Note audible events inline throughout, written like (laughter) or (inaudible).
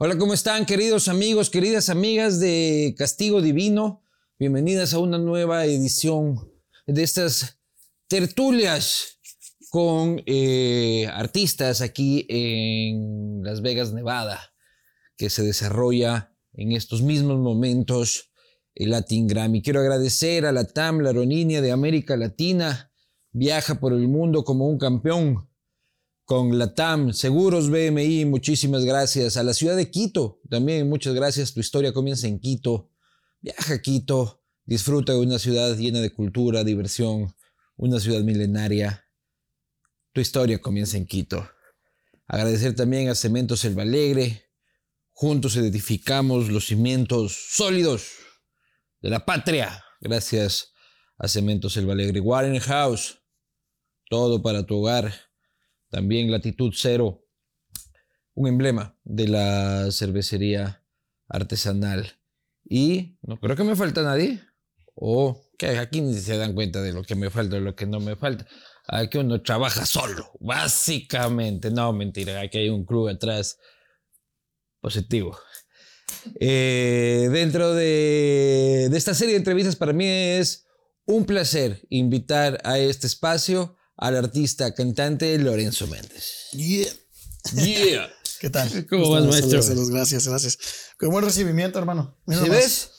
Hola, ¿cómo están queridos amigos, queridas amigas de Castigo Divino? Bienvenidas a una nueva edición de estas tertulias con eh, artistas aquí en Las Vegas, Nevada, que se desarrolla en estos mismos momentos el Latin Grammy. Quiero agradecer a la TAM, la aerolínea de América Latina, viaja por el mundo como un campeón con la TAM, Seguros BMI, muchísimas gracias. A la ciudad de Quito, también muchas gracias. Tu historia comienza en Quito. Viaja a Quito, disfruta de una ciudad llena de cultura, diversión, una ciudad milenaria. Tu historia comienza en Quito. Agradecer también a Cementos El Alegre. Juntos edificamos los cimientos sólidos de la patria. Gracias a Cementos El Alegre. Warren House. Todo para tu hogar también Latitud Cero, un emblema de la cervecería artesanal. Y no creo que me falta nadie. O que aquí ni se dan cuenta de lo que me falta o lo que no me falta. Aquí uno trabaja solo, básicamente. No, mentira, aquí hay un club atrás positivo. Eh, dentro de, de esta serie de entrevistas, para mí es un placer invitar a este espacio al artista cantante Lorenzo Méndez. Yeah. Yeah. (laughs) ¿Qué tal? ¿Cómo vas, maestro? Saludos, gracias, gracias. Con buen recibimiento, hermano. Mira ¿Sí ves?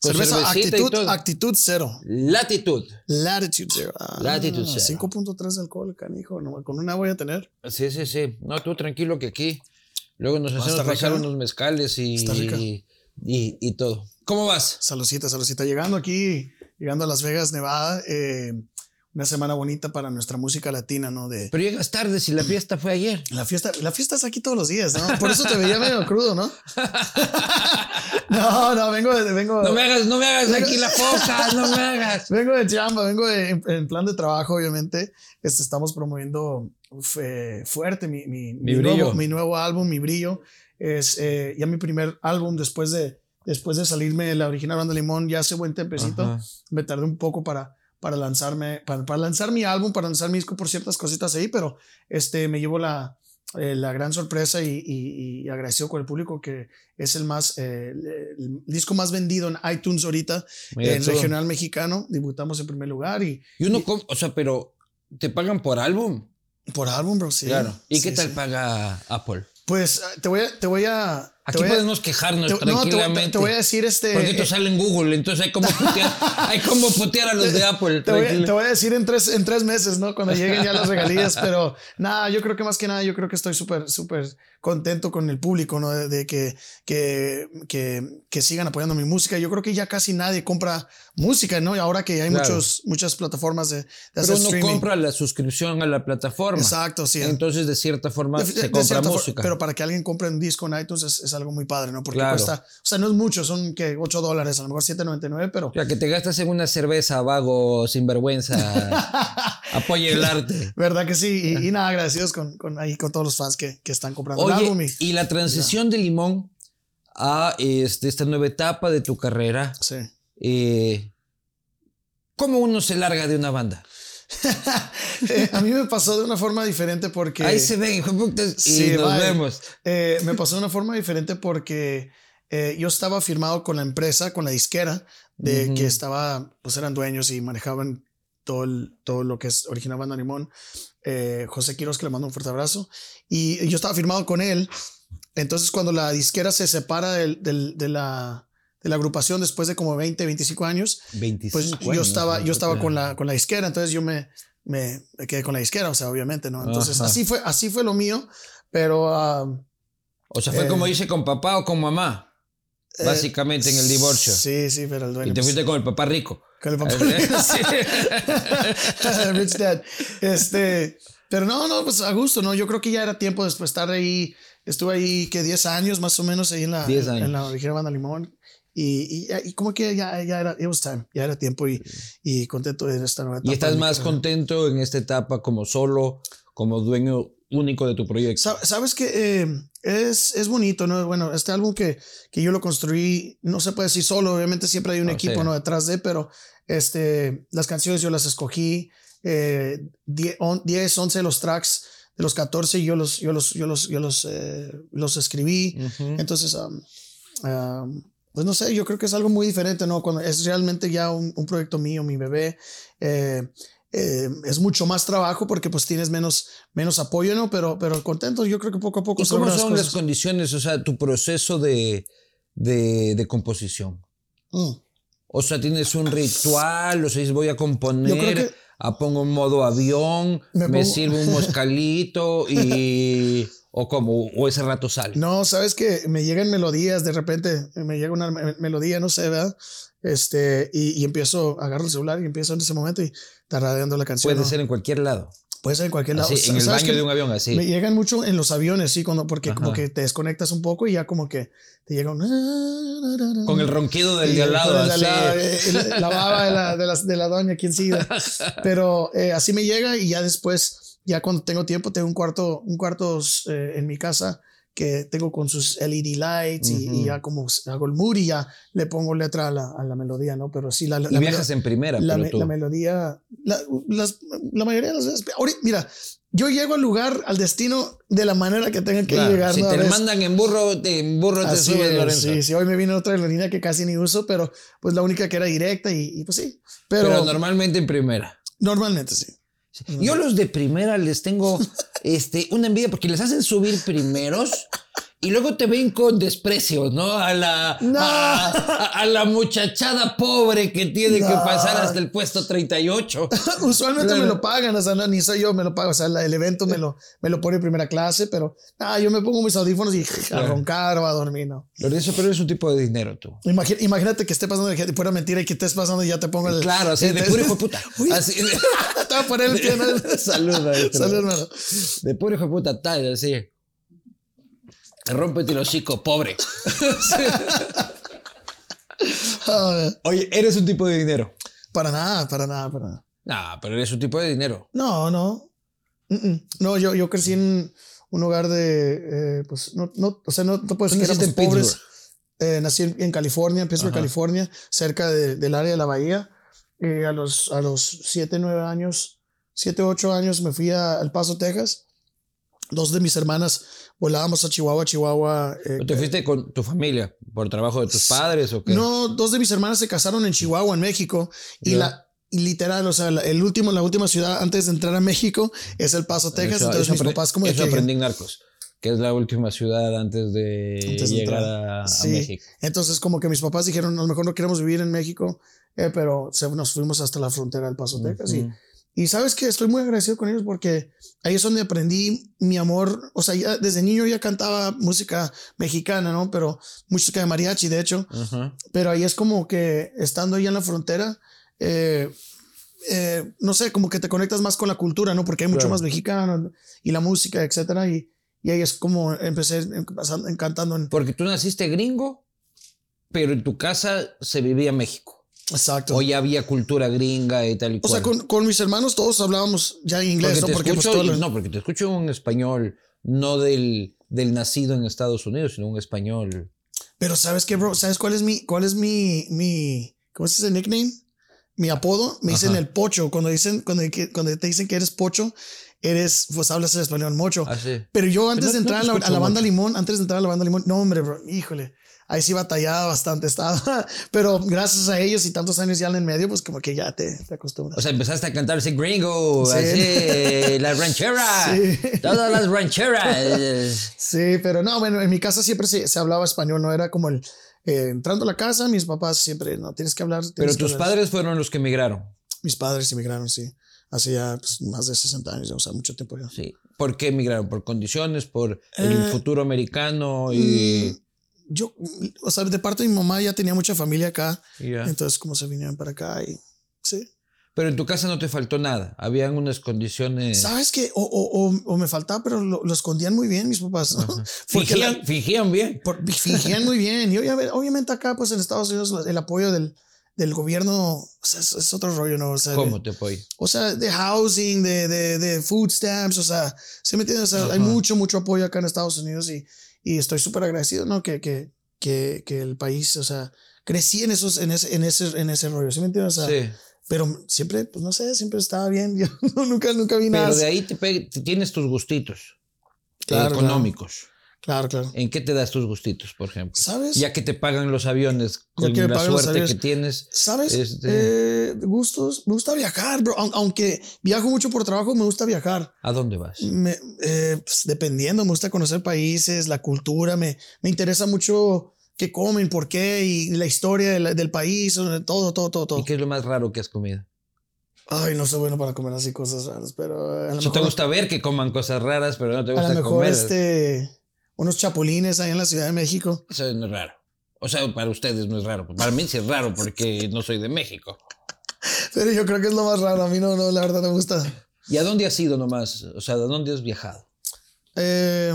Con Cerveza actitud, actitud cero. Latitud. Latitude cero. Ah, Latitud cero. 5.3 de alcohol, canijo. No, con una voy a tener. Sí, sí, sí. No, tú tranquilo que aquí. Luego nos hacemos pasar unos mezcales y, y, y, y, todo. ¿Cómo vas? Saludcita, saludcita. Llegando aquí, llegando a Las Vegas, Nevada. Eh, una semana bonita para nuestra música latina, ¿no? De, Pero llegas tarde si la fiesta fue ayer. La fiesta, la fiesta es aquí todos los días, ¿no? Por eso te veía medio crudo, ¿no? (laughs) no, no, vengo de, vengo. No me hagas, no me hagas aquí la foca, no me hagas. (laughs) Vengo de chamba, vengo de, en, plan de trabajo, obviamente. Este, estamos promoviendo eh, fuerte mi, mi, mi, nuevo, mi, nuevo, álbum, Mi Brillo. Es eh, ya mi primer álbum después de, después de salirme de la original Banda Limón, ya hace buen tempecito. Me tardé un poco para para lanzarme, para, lanzar mi álbum, para lanzar mi disco por ciertas cositas ahí, pero este, me llevo la, eh, la gran sorpresa y, y, agradecido con el público que es el más, eh, el disco más vendido en iTunes ahorita, en regional mexicano, debutamos en primer lugar y... Y uno, o sea, pero ¿te pagan por álbum? Por álbum, bro, sí. Claro. ¿Y qué tal paga Apple? Pues te voy a, te voy a Aquí podemos quejarnos tranquilamente. No, te, voy a decir este. Porque esto sale en Google, entonces hay como putear, (laughs) hay como putear a los de Apple. Te voy, te voy, a decir en tres, en tres meses, ¿no? Cuando lleguen ya las regalías, (laughs) pero nada, yo creo que más que nada, yo creo que estoy súper, súper contento con el público, ¿no? De, que, que, que, que, sigan apoyando mi música. Yo creo que ya casi nadie compra música, ¿no? Y ahora que hay muchos, muchas plataformas de, de Pero uno compra la suscripción a la plataforma. Exacto, sí. Entonces, de cierta forma, se compra música. pero para que alguien compre un disco en iTunes es, es algo muy padre, ¿no? Porque cuesta, o sea, no es mucho, son que 8 dólares, a lo mejor 7.99, pero... O que te gastas en una cerveza, vago, sinvergüenza, (laughs) apoya el arte. (laughs) ¿Verdad que sí? Y, nada, agradecidos con, con, ahí, con todos los fans que, que están comprando el álbum. Y, la transición de Limón a este, esta nueva etapa de tu carrera. Sí. Eh, ¿Cómo uno se larga de una banda? Eh, (laughs) a mí me pasó de una forma diferente porque... Ahí se ven, y sí, nos vemos. Eh, me pasó de una forma diferente porque eh, yo estaba firmado con la empresa, con la disquera, de que estaba, pues eran dueños y manejaban todo, todo lo que es original Banda Limón. José Quiroz, que le mando un fuerte abrazo. Y yo estaba firmado con él. Entonces, cuando la disquera se separa del, de la de la agrupación después de como 20, 25 años. 25 pues yo estaba, yo estaba con la, con la disquera, entonces yo me, me, quedé con la disquera, o sea, obviamente, ¿no? Entonces así fue, así fue lo mío, pero... o sea, fue como dice eh, con papá o con mamá. Eh, básicamente en el divorcio. Sí, sí, pero el dueño. Y te fuiste con el papá rico. Con el papá (laughs) rico. sí. (laughs) Rich dad. Este, pero no, no, pues a gusto, ¿no? Yo creo que ya era tiempo después de estar ahí. Estuve ahí que 10 años más o menos ahí en la, en la original banda Limón. Y, y, como que ya, ya era, it was time, ya era tiempo y, y contento de esta nueva etapa. ¿Y estás más contento en esta etapa como solo, como dueño único de tu proyecto? Sabes que eh, es, es bonito, ¿no? Bueno, este álbum que, que yo lo construí, no se puede decir solo, obviamente siempre hay un equipo, ¿no? Detrás de, pero este, las canciones yo las escogí, 10, eh, 11 de los tracks los 14 yo los, yo los, yo los, yo los, eh, los escribí. Entonces, pues no sé, yo creo que es algo muy diferente, ¿no? Cuando es realmente ya un, un proyecto mío, mi bebé. Eh, eh, es mucho más trabajo porque pues tienes menos, menos apoyo, ¿no? Pero, pero contento, yo creo que poco a poco. ¿Y cómo son las, condiciones, o sea, tu proceso de, de, de composición? Mm. O sea, tienes un ritual, o sea, voy a componer, a pongo en modo avión, me, sirvo un (laughs) moscalito y... ¿O como ¿O ese rato sale? No, sabes que me llegan melodías, de repente me llega una melodía, no sé, ¿verdad? Este, y, y empiezo, agarro el celular y empiezo en ese momento y radiando la canción. Puede ser en cualquier lado. Puede ser en cualquier lado. en el baño de un avión, así. Me llegan mucho en los aviones, sí, cuando, porque como que te desconectas un poco y ya como que te llega un... Con el ronquido del de al lado, así. La, la, baba de la, de la, de la doña, quién sigue. (laughs) Pero eh, así me llega y ya después, ya cuando tengo tiempo, tengo un cuarto, un cuarto eh, en mi casa que tengo con sus LED lights y, ya como hago el mood y ya le pongo letra a la, a la melodía, ¿no? Pero sí, la, la, y viajas en primera, la, pero tú. la melodía, la, las, la mayoría de las veces, ahorita, mira, yo llego al lugar, al destino, de la manera que tenga que llegar. Si te mandan en burro, en burro te subes, Lorenzo. Sí, sí, hoy me vino otra aerolínea que casi ni uso, pero pues la única que era directa y, pues sí. Pero, pero normalmente en primera. Normalmente sí. Yo los de primera les tengo (laughs) este, una envidia porque les hacen subir primeros y luego te ven con desprecio, ¿no? A la, a, la muchachada pobre que tiene que pasar hasta el puesto 38. (laughs) Usualmente me lo pagan, o sea, ni soy yo, me lo pago, o sea, el evento me lo, me lo pone en primera clase, pero ah, yo me pongo mis audífonos y (laughs) a roncar o a dormir, ¿no? Pero eso, pero es un tipo de dinero, tú. imagínate que esté pasando de fuera mentira y que estés pasando y ya te pongo el. Claro, así de puro hijo de puta. (laughs) Así de... te voy a poner el pie. Salud, Salud, hermano. De puro hijo de puta, tal, así. Rómpete el hocico, pobre. (laughs) Oye, ¿eres un tipo de dinero? Para nada, para nada, para nada. Nah, pero eres un tipo de dinero. No, no. No, yo, yo crecí en un hogar de, eh, pues, no, no, o sea, no, no puedes decir que éramos pobres. Eh, nací en, California, en Pittsburgh, California, cerca del área de la bahía. Eh, a los, a los 7, 9 años, 7, 8 años me fui a El Paso, Texas. Dos de mis hermanas volábamos a Chihuahua, Chihuahua. Eh, ¿Te fuiste con tu familia por trabajo de tus padres o qué? No, dos de mis hermanas se casaron en Chihuahua, en México, y la literal, o sea, el último, la última ciudad antes de entrar a México es El Paso, Texas. entonces mis papás como eso aprendí en Narcos que es la última ciudad antes de llegar a, México. Entonces, como que mis papás dijeron, a lo mejor no queremos vivir en México, eh, pero nos fuimos hasta la frontera del Paso, Texas. Y y sabes que estoy muy agradecido con ellos porque ahí es donde aprendí mi amor. O sea, ya desde niño ya cantaba música mexicana, ¿no? Pero música de mariachi, de hecho. Pero ahí es como que estando ahí en la frontera, eh, eh, no sé, como que te conectas más con la cultura, ¿no? Porque hay mucho más mexicano y la música, etcétera. Y, y ahí es como empecé cantando. En... Porque tú naciste gringo, pero en tu casa se vivía México. Exacto. O ya había cultura gringa y tal y O sea, con, mis hermanos todos hablábamos ya en inglés, ¿no? Porque, pues, no, porque te escucho en español, no del, del nacido en Estados Unidos, sino un español. Pero ¿sabes qué, bro? ¿Sabes cuál es mi, cuál es mi, mi, ¿cómo es ese nickname? Mi apodo, me dicen el pocho. Cuando dicen, cuando, cuando te dicen que eres pocho, eres, pues hablas el español mucho. Ah, Pero yo antes de entrar a, la, a la, banda Limón, antes de entrar a la banda Limón, no, hombre, bro, híjole ahí sí batallaba bastante, (laughs) estaba, pero gracias a ellos y tantos años ya en el medio, pues como que ya te, te acostumbras. O sea, empezaste a cantar ese gringo, así, las rancheras, (laughs) todas las rancheras. Sí, pero no, bueno, en mi casa siempre se, se hablaba español, no era como el, eh, entrando a la casa, mis papás siempre, no, tienes que hablar. pero tus padres fueron los que emigraron. Mis padres emigraron, sí. Hace ya pues, más de 60 años, o sea, mucho tiempo ya. Sí. ¿Por qué emigraron? ¿Por condiciones? ¿Por el eh, futuro americano? y mm, yo, o sea, de parte de mi mamá ya tenía mucha familia acá. Entonces, como se vinieron para acá y sí. Pero en tu casa no te faltó nada. Habían unas condiciones. Sabes que o, o, o, me faltaba, pero lo, escondían muy bien mis papás. (laughs) Fingían, fingían bien. fingían muy bien. Y obviamente acá, pues en Estados Unidos, el apoyo del, del gobierno o sea, es, otro rollo, ¿no? O sea, ¿Cómo te apoyo? O sea, de housing, de, de, de food stamps, o sea, ¿se me entiende? O sea, hay mucho, mucho apoyo acá en Estados Unidos y y estoy súper agradecido, ¿no? Que, que, que, que, el país, o sea, crecí en, esos, en, ese, en, ese, en ese rollo, ¿sí me entiendes? O sea, sí. pero siempre, pues no sé, siempre estaba bien. (laughs) Yo nunca, nunca vi nada. Pero de ahí te, tienes tus gustitos económicos. Claro, claro. ¿En qué te das tus gustitos, por ejemplo? ¿Sabes? Ya que te pagan los aviones con la suerte que tienes. ¿Sabes? Este eh, gustos. Me gusta viajar, bro. Aunque viajo mucho por trabajo, me gusta viajar. ¿A dónde vas? Eh, pues, dependiendo, me gusta conocer países, la cultura. Me, me interesa mucho qué comen, por qué y la historia del, país, todo, todo, todo, todo. ¿Y qué es lo más raro que has comido? Ay, no soy bueno para comer así cosas raras, pero. A te gusta ver que coman cosas raras, pero no te gusta comer. A lo mejor este unos chapulines ahí en la Ciudad de México. Eso no es raro. O sea, para ustedes no es raro. Para mí sí es raro porque (laughs) no soy de México. Pero yo creo que es lo más raro. A mí no, no, la verdad no me gusta. ¿Y a dónde has ido nomás? O sea, ¿a dónde has viajado? Eh,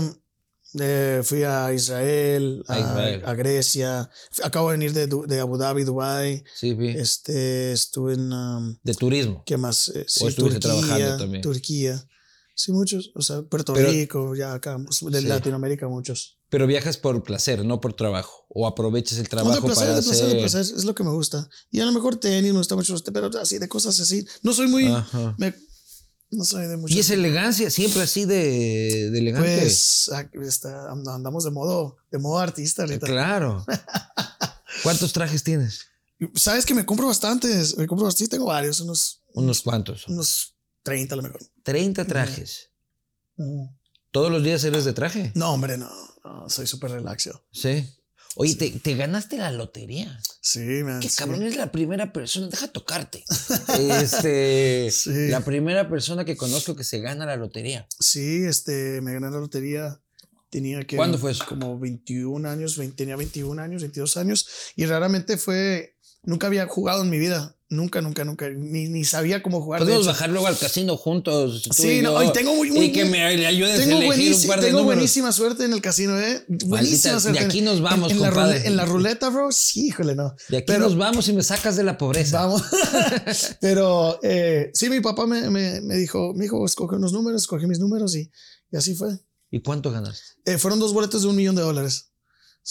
eh, fui a Israel, a, Grecia. Acabo de venir de, de Abu Dhabi, Dubai. Sí, vi. Este, estuve en... Um, ¿De turismo? ¿Qué más? Eh, sí, ¿O estuviste trabajando también? Turquía. Sí, muchos. O sea, Puerto Rico, ya acá, pues, de Latinoamérica, muchos. Pero viajas por placer, no por trabajo. O aprovechas el trabajo no, de placer, para de placer, de placer, es lo que me gusta. Y a lo mejor tenis me gusta mucho, pero así, de cosas así. No soy muy... no soy de mucho... ¿Y es elegancia? ¿Siempre así de, de elegante? Pues está, andamos de modo, de modo artista ahorita. Claro. (laughs) ¿Cuántos trajes tienes? Sabes que me compro bastantes. Me compro bastantes. Tengo varios, unos... ¿Unos cuantos? Unos 30 a lo mejor. 30 trajes. ¿Todos los días eres de traje? No, hombre, no. soy súper relaxio. Sí. Oye, Te, ganaste la lotería. Sí, man. Qué cabrón es la primera persona. Deja tocarte. (laughs) este. La primera persona que conozco que se gana la lotería. Sí, este, me gané la lotería. Tenía que. ¿Cuándo fue eso? Como 21 años, tenía 21 años, 22 años. Y raramente fue. Nunca había jugado en mi vida. Nunca, nunca, nunca. Ni, ni sabía cómo jugar. Podemos bajar luego al casino juntos. sí, y no, y tengo muy, muy Y que me ayudes a elegir un par de Tengo buenísima suerte en el casino, ¿eh? Buenísima suerte. De aquí nos vamos, en, en La en la ruleta, bro, sí, híjole, no. De aquí nos vamos y me sacas de la pobreza. Vamos. (laughs) (laughs) Pero eh, sí, mi papá me, me, me, dijo, mi hijo, escoge unos números, escoge mis números y, y así fue. ¿Y cuánto ganaste? Eh, fueron dos boletos de un millón de dólares.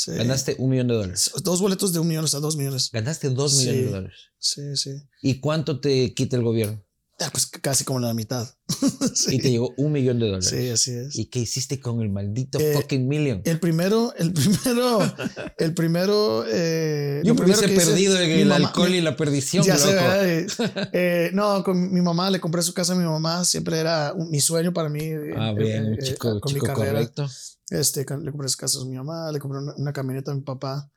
Ganaste un millón de dólares. Dos boletos de un millón hasta dos millones. Ganaste dos millones de dólares. Sí, sí. ¿Y cuánto te quita el gobierno? Ah, pues casi como la mitad. (laughs) Y te llegó un millón de dólares. Sí, así es. ¿Y qué hiciste con el maldito eh, fucking million? El primero, el primero, (laughs) el primero. Eh, Yo me hubiese perdido el alcohol y la perdición. Ya sé, eh, (laughs) eh, no, con mi mamá le compré su casa a mi mamá. Siempre era mi sueño para mí. Ah, bien, chico, con mi carrera. correcto. Este, le compré casas a mi mamá, le compré una, camioneta a mi papá.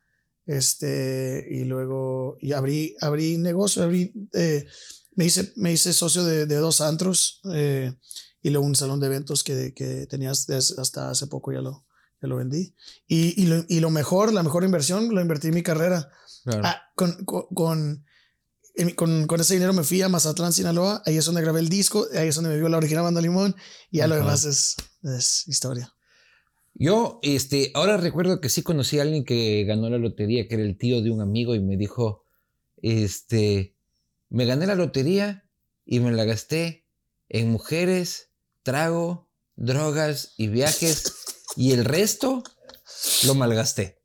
Este, y luego, y abrí, abrí negocio, abrí, eh, me, hice, me hice socio de, de dos antros eh, y luego un salón de eventos que, que tenía hasta hace poco ya lo, ya lo vendí. Y, y, lo, y lo mejor, la mejor inversión, lo invertí en mi carrera. Ah, con, con, con, con, ese dinero me fui a Mazatlán, Sinaloa. Ahí es donde grabé el disco. Ahí es donde me vio la original Banda Limón. Y ya lo demás es, es historia. Yo, este, ahora recuerdo que sí conocí a alguien que ganó la lotería, que era el tío de un amigo, y me dijo, este, me gané la lotería y me la gasté en mujeres, trago, drogas y viajes, y el resto lo malgasté.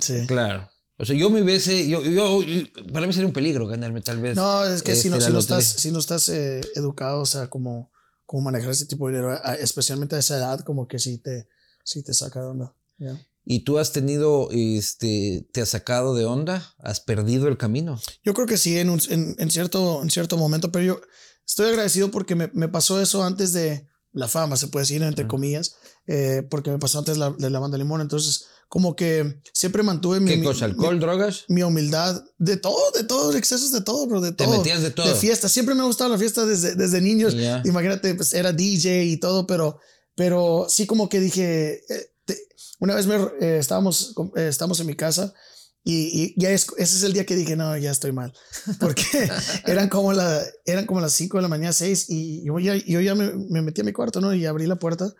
Sí. Claro. O sea, yo me hubiese, yo, yo, para mí sería un peligro ganarme tal vez. No, es que si, no, este, si, no estás, si no estás eh, educado, o sea, como, como manejar ese tipo de dinero, especialmente a esa edad, como que si te, sí te saca de onda. ¿Y tú has tenido, este, te has sacado de onda? ¿Has perdido el camino? Yo creo que sí, en, un, en, cierto, en cierto momento, pero yo estoy agradecido porque me, me, pasó eso antes de la fama, se puede decir, entre comillas, eh, porque me pasó antes de la banda Limón, entonces como que siempre mantuve mi... ¿Qué cosa? ¿Alcohol, drogas? Mi humildad, de todo, de todo, excesos de todo, bro, de todo. Te metías de todo. De fiesta, siempre me ha gustado la fiesta desde, desde niños. Imagínate, pues era DJ y todo, pero pero sí como que dije, eh, una vez me, eh, estábamos, eh, estábamos en mi casa y, ya es, ese es el día que dije, no, ya estoy mal. (laughs) Porque (laughs) eran como, la, eran como las 5 de la mañana, 6 y yo ya, yo ya me, me, metí a mi cuarto, ¿no? Y abrí la puerta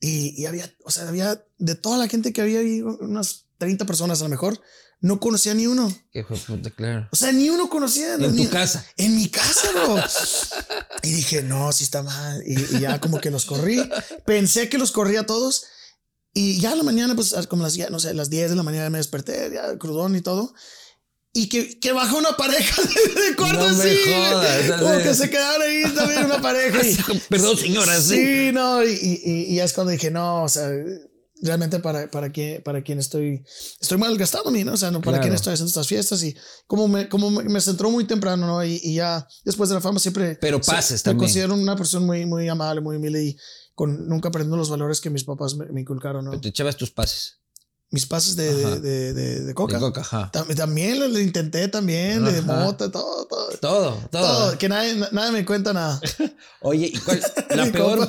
y, y, había, o sea, había de toda la gente que había ahí, unas 30 personas a lo mejor, no conocía ni uno. Qué puta, claro. O sea, ni uno conocía. En tu casa. En mi casa, bro. y dije, no, sí está mal. Y, ya como que los corrí. Pensé que los corría a todos. Y ya a la mañana, pues como las, ya, no sé, las 10 de la mañana me desperté, ya crudón y todo. y que, que baja una pareja de, cuarto no así. como que se quedaron ahí también una pareja. (laughs) Perdón, señora. Sí, sí no, y, y, y, es cuando dije, no, o sea, realmente para, para, qué, para quién estoy, estoy malgastándome, ¿no? O sea, no para quién estoy haciendo estas fiestas y como me, como me, centró muy temprano, ¿no? Y, y, ya después de la fama siempre... Pero pases también. Me considero una persona muy, muy amable, muy humilde y con, nunca aprendiendo los valores que mis papás me, inculcaron, ¿no? te echabas tus pases mis pases de, de, de, de, coca. De coca, ajá. También lo, intenté también, de mota, todo, todo. Todo, todo. que nadie, nadie me cuenta nada. (laughs) Oye, ¿y cuál? (laughs) La peor.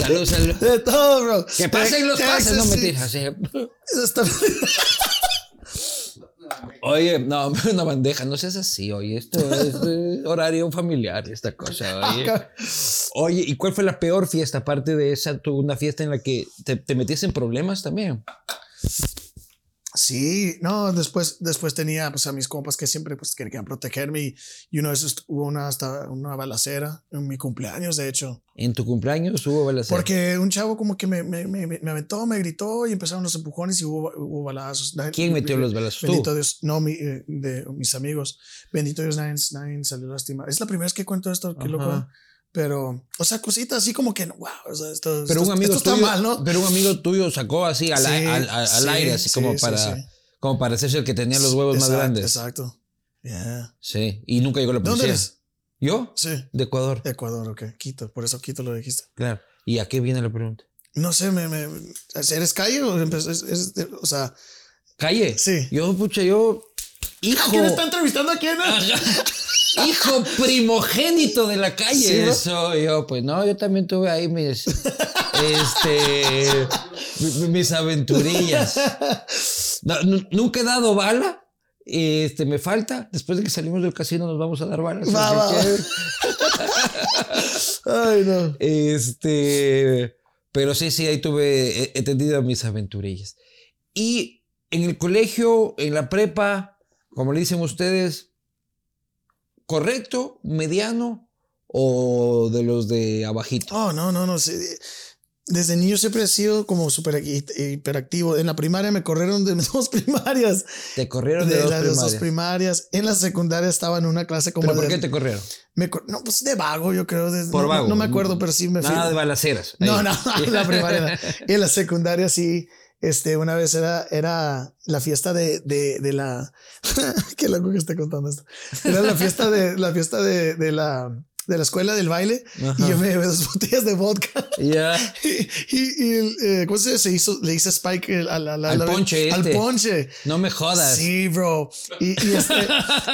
Salud, salud. De todo, bro. Que pasen los pases, no me tiras. Oye, no, (laughs) una bandeja, no seas así, oye, esto es horario familiar, esta cosa, oye. Oye, ¿y cuál fue la peor fiesta, aparte de esa, tu, una fiesta en la que te, te metiste en problemas también? Sí, no, después, después tenía pues a mis compas que siempre pues querían protegerme y, uno de esos hubo una hasta una balacera en mi cumpleaños, de hecho. ¿En tu cumpleaños hubo balacera? Porque un chavo como que me, me, me, me aventó, me gritó y empezaron los empujones y hubo, hubo balazos. ¿Quién metió los balazos? Bendito Dios, no, mi, eh, de mis amigos. Bendito Dios, nadie, nadie salió lastimado. Es la primera vez que cuento esto, qué loco. Pero, o sea, cositas así como que, wow, o sea, esto, pero un amigo está mal, ¿no? Pero un amigo tuyo sacó así al, al, aire, así como para como para ser el que tenía los huevos más grandes. Exacto. Yeah. Sí, y nunca llegó la policía. ¿Dónde eres? ¿Yo? Sí. De Ecuador. Ecuador, ok. Quito, por eso Quito lo dijiste. Claro. ¿Y a qué viene la pregunta? No sé, me, me, ¿eres calle o, es, o sea... ¿Calle? Sí. Yo, pucha, yo... Hijo. ¿A quién está entrevistando a quién? (laughs) Hijo primogénito de la calle. ¿Sí, soy yo. Pues no, yo también tuve ahí mis. (laughs) este. mis aventurillas. nunca he dado bala. Este, me falta. Después de que salimos del casino, nos vamos a dar balas. (laughs) Ay, no. Este. Pero sí, sí, ahí tuve. He, tenido mis aventurillas. Y en el colegio, en la prepa, como le dicen ustedes, correcto, mediano o de los de abajito. Oh, no, no, no. Desde niño siempre he sido como súper hiperactivo. En la primaria me corrieron de (laughs) dos primarias. ¿Te corrieron de, dos, las primarias? dos primarias? En la secundaria estaba en una clase como. ¿Pero por qué te corrieron? Me, no, pues de vago, yo creo. por no, vago. No, me acuerdo, pero sí me Nada de balaceras. No, no, en (laughs) la primaria. (laughs) en la secundaria sí. Este, una vez era, era la fiesta de, de, de la. (laughs) Qué loco que esté contando esto. Era la fiesta de, la fiesta de, de la de la escuela del baile y yo me llevé dos botellas de vodka. Ya. (laughs) Y, y, eh, ¿cómo se, se hizo? Le hice Spike al, al, al, ponche. Al este. ponche. No me jodas. Sí, bro. Y, y, este,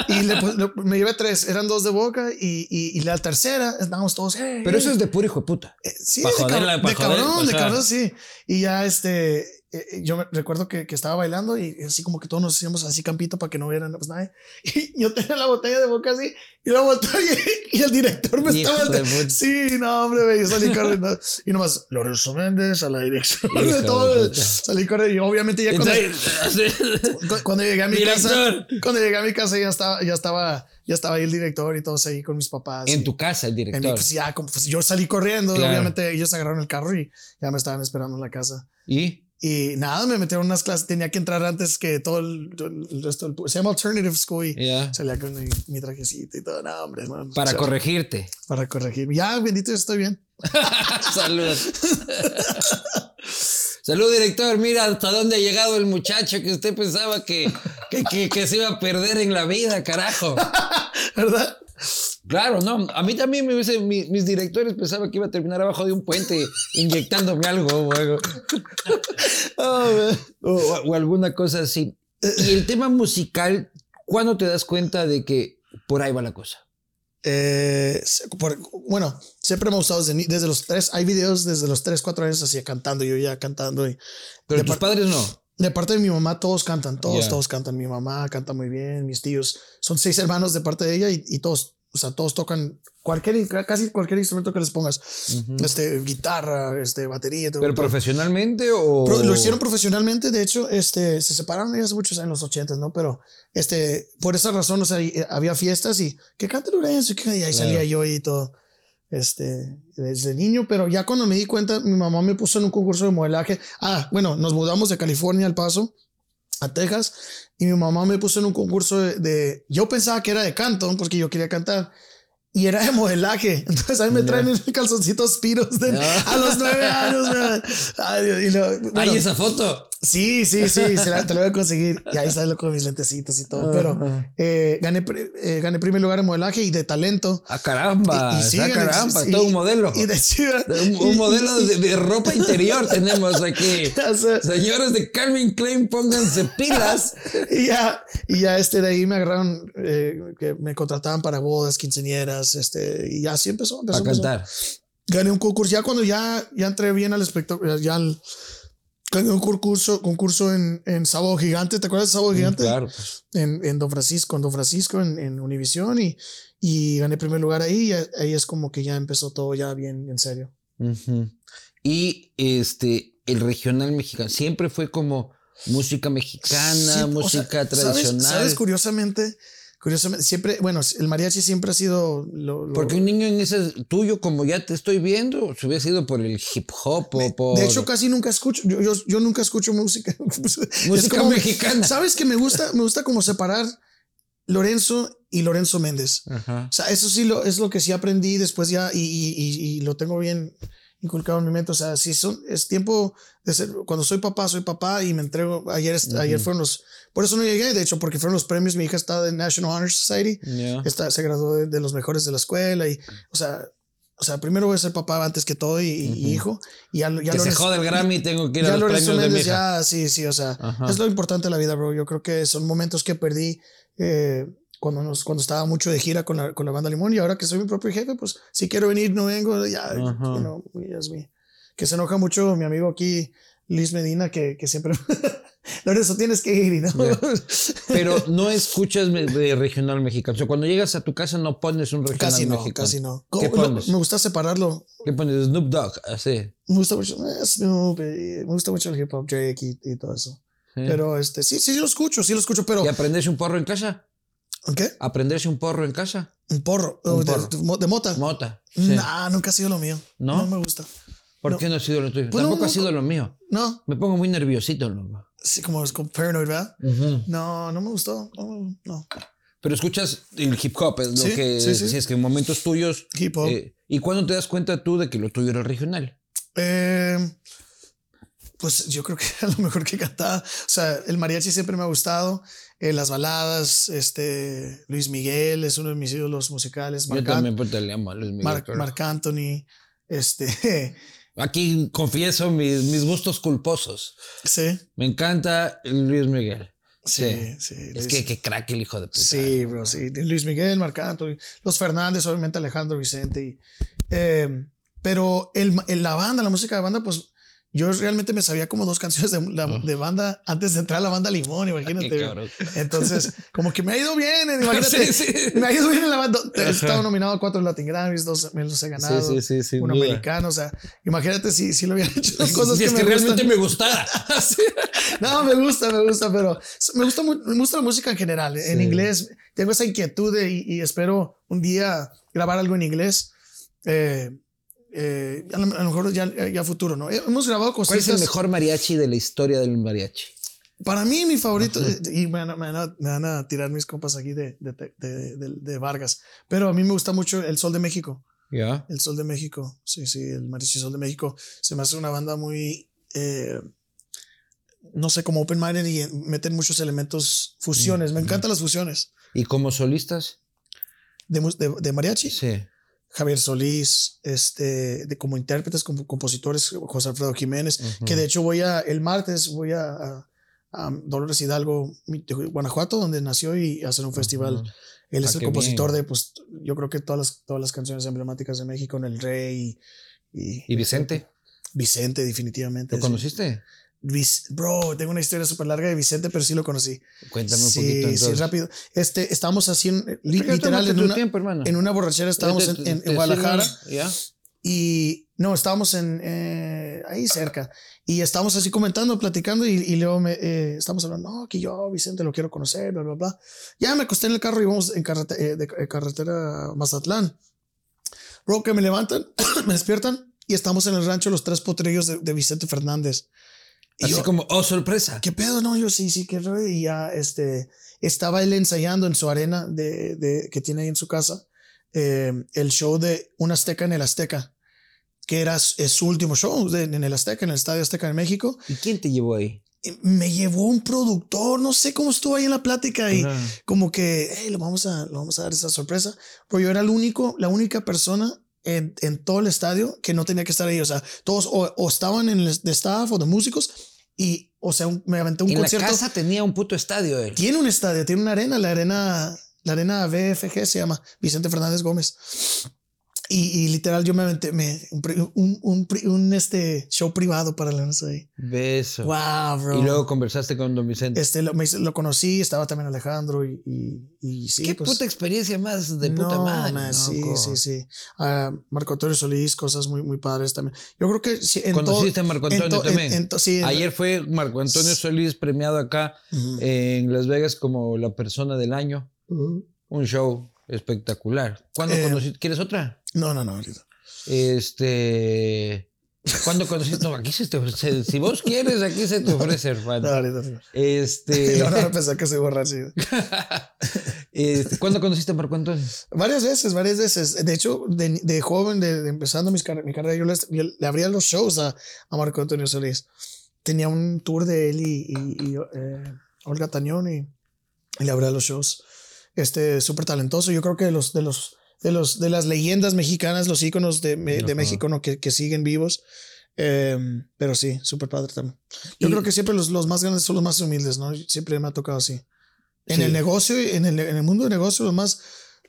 y le, me llevé tres. Eran dos de boca y, y, la tercera estábamos todos. Pero eso es de puro hijo de puta. Eh, sí, de, de cabrón, de cabrón, sí. Y ya este eh, eh, yo me recuerdo que, que, estaba bailando y así como que todos nos hacíamos así campito para que no vieran pues nadie. (laughs) Y yo tenía la botella de boca así y la volteé (laughs) y, el director me estaba. Sí, no, hombre, yo salí corriendo. Y nomás, Lorenzo Méndez a la dirección de todo. salí corriendo y obviamente ya cuando, (laughs) cuando llegué a mi casa, cuando llegué a mi casa ya estaba, ya estaba, ya estaba ahí el director y todos ahí con mis papás. En tu casa, el director. pues ya, como, pues yo salí corriendo, obviamente ellos agarraron el carro y ya me estaban esperando en la casa. ¿Y? Y nada, me metieron unas clases, tenía que entrar antes que todo el, resto del... Se llama Alternative School y salía con mi, trajecito y todo. No, hombre, Para corregirte. Para corregirme. Ya, bendito, estoy bien. (laughs) Salud. Salud, director. Mira hasta dónde ha llegado el muchacho que usted pensaba que, que, que se iba a perder en la vida, carajo. (laughs) ¿Verdad? Claro, no. A mí también me hubiese, mis directores pensaban que iba a terminar abajo de un puente (laughs) inyectándome algo o, algo. (laughs) Oh, o, alguna cosa así. Y el tema musical, ¿cuándo te das cuenta de que por ahí va la cosa? Eh, bueno, siempre me ha gustado desde, los tres. Hay videos desde los tres, cuatro años así cantando, yo ya cantando. Y Pero tus padres no. De parte de mi mamá, todos cantan, todos, todos cantan. Mi mamá canta muy bien, mis tíos, son seis hermanos de parte de ella y todos o sea, todos tocan cualquier, casi cualquier instrumento que les pongas. Este, guitarra, este, batería. ¿Pero profesionalmente o...? lo hicieron profesionalmente. De hecho, este, se separaron hace muchos años, en los 80, ¿no? Pero, este, por esa razón, o sea, había fiestas y que cante Lorenzo, y ahí salía yo y todo. Este, desde niño, pero ya cuando me di cuenta, mi mamá me puso en un concurso de modelaje. Ah, bueno, nos mudamos de California al Paso a Texas y mi mamá me puso en un concurso de, yo pensaba que era de canto porque yo quería cantar y era de modelaje. (laughs) Entonces a mí me traen yeah. calzoncitos piros de, a los nueve años. (laughs) Ay, lo, esa foto. Sí, sí, sí, se la, te lo voy a conseguir. Y ahí sale con mis lentecitos y todo. Pero eh, gané, eh, gané primer lugar en modelaje y de talento. ¡Ah, caramba! Y, sí, ¡Ah, caramba! todo un modelo. Y de un, modelo de, (laughs) ropa interior tenemos aquí. (laughs) Señores de Calvin Klein, pónganse pilas. (laughs) y ya, y ya este de ahí me agarraron, eh, que me contrataban para bodas, quinceañeras, este, y así empezó. empezó a cantar. Gané un concurso. Ya cuando ya, ya entré bien al espectáculo, ya al Gané un concurso, concurso en, en Sábado Gigante, ¿te acuerdas de Sábado Gigante? claro. En, en, Don Francisco, en Don Francisco, en, en Univisión y, y gané primer lugar ahí y ahí es como que ya empezó todo ya bien en serio. Y este, el regional mexicano, siempre fue como música mexicana, música tradicional. ¿sabes, curiosamente, Curiosamente, siempre, bueno, el mariachi siempre ha sido lo, Porque un niño en ese tuyo, como ya te estoy viendo, se hubiera sido por el hip hop o por. De hecho, casi nunca escucho. Yo, yo, yo nunca escucho música. (laughs) música mexicana. ¿Sabes que me gusta? Me gusta como separar Lorenzo y Lorenzo Méndez. O sea, eso sí lo, es lo que sí aprendí después ya y, y, y lo tengo bien inculcado en mi mente. O sea, si son, es tiempo de ser, cuando soy papá, soy papá y me entrego. Ayer, ayer fueron los, por eso no llegué, de hecho, porque fueron los premios. Mi hija está en National Honor Society, está, se graduó de, los mejores de la escuela y, o sea, o sea, primero voy a ser papá antes que todo y, hijo. Y ya, ya que se jode el Grammy, tengo que ir a los premios de mi hija. Ya, sí, sí, o sea, es lo importante de la vida, bro. Yo creo que son momentos que perdí. Eh, cuando, nos, cuando estaba mucho de gira con la, con la banda Limón y ahora que soy mi propio jefe, pues si quiero venir, no vengo, ya, que se enoja mucho mi amigo aquí, Luis Medina, que, que siempre, (laughs) Lorenzo, tienes que ir, ¿no? (laughs) Pero no escuchas de regional mexicano. O sea, cuando llegas a tu casa no pones un regional casi no, Casi no, ¿Qué pones? me gusta separarlo. ¿Qué pones? Snoop Dogg, así. Me gusta mucho eh, Snoop, me gusta mucho el hip hop, Drake y, y todo eso. Pero este, sí, sí, sí lo escucho, sí lo escucho, pero... ¿Y aprendes un porro en casa? ¿Qué? ¿Aprenderse un porro en casa? Un porro, De, mota. Mota. Nah, nunca ha sido lo mío. No. No me gusta. ¿Por qué no ha sido lo tuyo? Pues Tampoco ha sido lo mío. No. Me pongo muy nerviosito, loco. Sí, como, como paranoid, ¿verdad? No, no me gustó. No, Pero escuchas el hip hop, es lo que sí, sí. es que en momentos tuyos. Hip hop. Eh, ¿Y cuándo te das cuenta tú de que lo tuyo era regional? Eh, pues yo creo que (laughs) a lo mejor que cantaba. O sea, el mariachi siempre me ha gustado. Eh, las baladas, este, Luis Miguel es uno de mis ídolos musicales. Marc yo también pues, te le amo a Luis Miguel. Marc, Anthony, este... (laughs) Aquí confieso mis, mis, gustos culposos. Sí. Me encanta Luis Miguel. Sí, sí. es que, que crack el hijo de puta. Sí, bro, sí. Luis Miguel, Marc Anthony, los Fernández, obviamente Alejandro Vicente. Y, eh, pero el, la banda, la música de banda, pues yo realmente me sabía como dos canciones de, de banda antes de entrar a la banda Limón, imagínate. Entonces, (laughs) como que me ha ido bien, (laughs) imagínate. Me ha ido bien en la banda. He estado nominado a cuatro Latin Grammys, dos me los he ganado. un americano, o sea, imagínate si, si lo hubiera hecho. (laughs) cosas que, me realmente me gustara. no, me gusta, me gusta, pero me gusta, me gusta la música en general. En inglés, tengo esa inquietud y, y, espero un día grabar algo en inglés. Eh, eh, a, lo, mejor ya, ya futuro, ¿no? Hemos grabado cosas. ¿Cuál es el mejor mariachi de la historia del mariachi? Para mí, mi favorito, y me van, a, tirar mis compas aquí de, de, de, de, Vargas, pero a mí me gusta mucho El Sol de México. ¿Ya? El Sol de México, sí, sí, el Mariachi Sol de México. Se me hace una banda muy, eh, no sé, como open minded y meten muchos elementos, fusiones. Me encantan las fusiones. ¿Y como solistas? ¿De, de, mariachi? Sí. Javier Solís, este, de como intérpretes, como compositores, José Alfredo Jiménez, que de hecho voy a, el martes voy a, a, Dolores Hidalgo, Guanajuato, donde nació y hacer un festival. Él es ah, el compositor de, pues, yo creo que todas las, todas las canciones emblemáticas de México, en El Rey y... ¿Y, Vicente? Vicente, definitivamente. ¿Lo conociste? Bro, tengo una historia súper larga de Vicente, pero sí lo conocí. Cuéntame un poquito. Entonces. Sí, rápido. Este, estábamos así, en, literal, en una, en una borrachera, estábamos en, Guadalajara. Y no, estábamos en, eh, ahí cerca. Y estábamos así comentando, platicando, y, y luego me, eh, estamos hablando, no, que yo, Vicente, lo quiero conocer, bla, bla, bla. Ya me acosté en el carro y vamos en carretera, eh, de, carretera Mazatlán. Bro, que me levantan, (coughs) me despiertan, y estamos en el rancho Los Tres Potrillos de, de Vicente Fernández. Así como, oh, sorpresa. ¿Qué pedo? No, yo sí, sí, que Y ya, este, estaba él ensayando en su arena de, de que tiene ahí en su casa eh, el show de Un Azteca en el Azteca, que era es su último show en el Azteca, en el Estadio Azteca en México. ¿Y quién te llevó ahí? Me llevó un productor, no sé cómo estuvo ahí en la plática y como que, hey, lo vamos a, lo vamos a dar esa sorpresa. Pero yo era el único, la única persona en, en, todo el estadio que no tenía que estar ahí. O sea, todos o, estaban en el de staff o de músicos y, o sea, me aventé un concierto. En la casa tenía un puto estadio él. Tiene un estadio, tiene una arena, la arena, la arena BFG se llama Vicente Fernández Gómez. Y, literal, yo me aventé me, un, un, un, este show privado para la ahí. Beso. Wow, bro. Y luego conversaste con Don Vicente. Este lo, lo conocí, estaba también Alejandro y, y, sí. Qué pues puta experiencia más de puta madre. sí, sí, sí. Uh, Marco Antonio Solís, cosas muy, muy padres también. Yo creo que sí. En ¿Conociste a Marco Antonio también? sí, Ayer fue Marco Antonio Solís premiado acá en Las Vegas como la persona del año. Un show espectacular. ¿Cuándo eh, conociste? ¿Quieres otra? No, no, no, ahorita. Este. ¿Cuándo conociste? No, aquí se te ofrece. Si vos quieres, aquí se te ofrece, hermano. No, ahorita no. Este. (laughs) No, no, pensé que se borra (laughs) este, ¿Cuándo conociste a Marco Antonio? Varias veces, varias veces. De hecho, de, de joven, de, empezando mi carrera, yo le, le, abría los shows a, a, Marco Antonio Solís. Tenía un tour de él y, y, eh, Olga Tañón y, y, le abría los shows. Este, súper talentoso. Yo creo que de los, de los de, los, de las leyendas mexicanas, los íconos de, de México ¿no? que, que, siguen vivos. Em, pero sí, súper padre también. Yo creo que siempre los, los, más grandes son los más humildes, ¿no? Siempre me ha tocado así. En el negocio, en el, en el mundo de negocio, los más,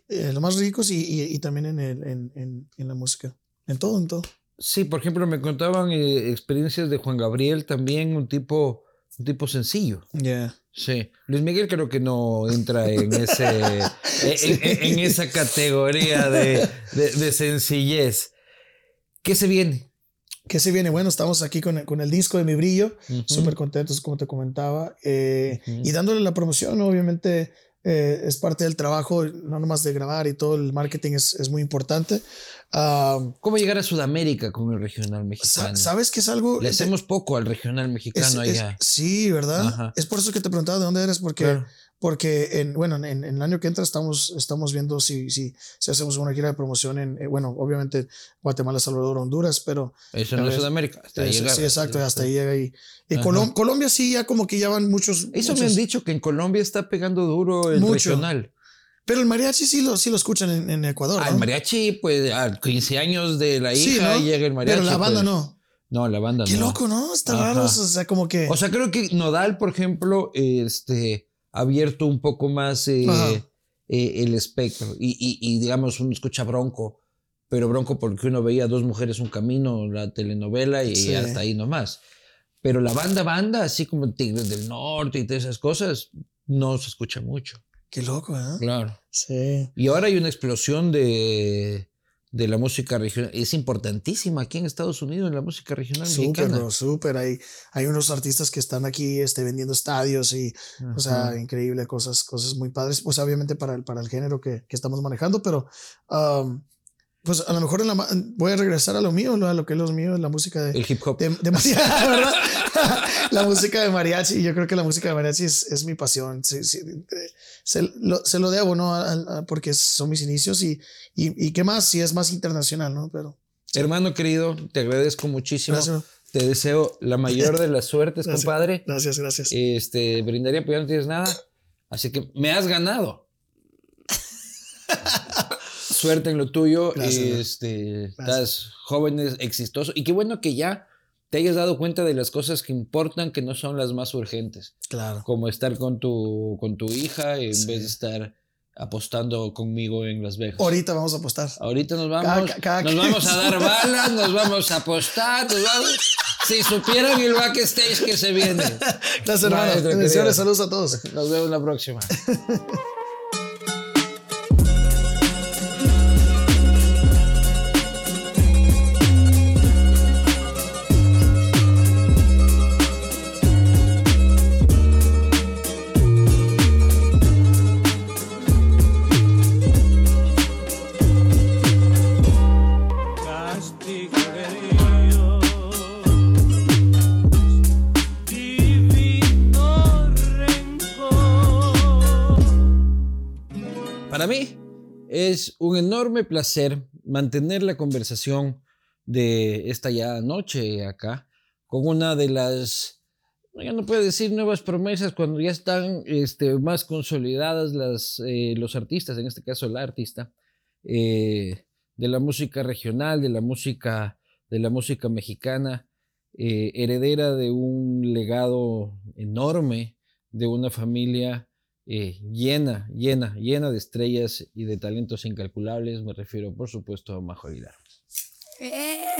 eh, los más ricos y, y, y también en, el, en, en, en, la música. En todo, en todo. Sí, por ejemplo, me contaban eh, experiencias de Juan Gabriel también, un tipo, un tipo sencillo. Yeah. Sí, Luis Miguel creo que no entra en, ese, (laughs) en, esa categoría de, de, sencillez. ¿Qué se viene? ¿Qué se viene? Bueno, estamos aquí con, con el disco de Mi Brillo, súper contentos, como te comentaba, eh, y dándole la promoción, obviamente eh, es parte del trabajo, no nomás de grabar y todo el marketing es, es muy importante. ¿Cómo llegar a Sudamérica con el regional mexicano? ¿Sabes que es algo? Le hacemos poco al regional mexicano allá. sí, ¿verdad? Es por eso que te preguntaba de dónde eres, porque porque en, bueno, en, el año que entra estamos, estamos viendo si, si, si hacemos una gira de promoción en, eh, bueno, obviamente Guatemala, Salvador, Honduras, pero... Eso no es Sudamérica, hasta ahí Sí, exacto, hasta ahí llega ahí. Y Colombia sí, ya como que ya van muchos... Eso me han dicho que en Colombia está pegando duro el regional. Pero el mariachi sí lo, sí lo escuchan en, Ecuador. Ah, el mariachi, pues a 15 años de la hija llega el mariachi. Pero la banda pues. no. No, la banda Qué no. Qué loco, ¿no? Está raro. O sea, como que. O sea, creo que Nodal, por ejemplo, este abierto un poco más eh, eh, el espectro. Y, digamos, uno escucha Bronco, pero Bronco porque uno veía dos mujeres, un camino, la telenovela y hasta ahí nomás. Pero la banda, banda, así como Tigres del Norte y todas esas cosas, no se escucha mucho. Qué loco, ¿eh? Claro. Sí. Y ahora hay una explosión de, de la música regional. Es importantísima aquí en Estados Unidos la música regional súper, Súper, súper. Hay, hay unos artistas que están aquí este, vendiendo estadios y, o sea, increíble, cosas, cosas muy padres. Pues obviamente para el, para el género que, que estamos manejando, pero pues a lo mejor en la, voy a regresar a lo mío, a lo que es lo mío, la música de... El hip hop. De, (laughs) ¿verdad? (laughs) la música de mariachi. Yo creo que la música de mariachi es, es mi pasión. se, lo, se, lo, debo, ¿no? porque son mis inicios y, y, y, qué más si es más internacional, ¿no? Pero... Hermano querido, te agradezco muchísimo. Gracias. Te deseo la mayor de las suertes, compadre. Gracias, gracias. Este, brindaría, pues ya no tienes nada. Así que me has ganado (laughs) suerte en lo tuyo. este, estás jóvenes, exitoso. Y qué bueno que ya te hayas dado cuenta de las cosas que importan, que no son las más urgentes. Claro. Como estar con tu, con tu hija en vez de estar apostando conmigo en Las Vegas. Ahorita vamos a apostar. Ahorita nos vamos, nos vamos a dar balas, nos vamos a apostar, Si supieran el backstage que se viene. (laughs) Gracias, hermano. saludos a todos. Nos vemos la próxima. (laughs) es un enorme placer mantener la conversación de esta ya noche acá con una de las, ya no puedo decir nuevas promesas cuando ya están este, más consolidadas las, eh, los artistas, en este caso la artista, eh, de la música regional, de la música, de la música mexicana, eh, heredera de un legado enorme, de una familia eh, llena, llena, llena de estrellas y de talentos incalculables. Me refiero, por supuesto, a Majo Aguilar. Eh,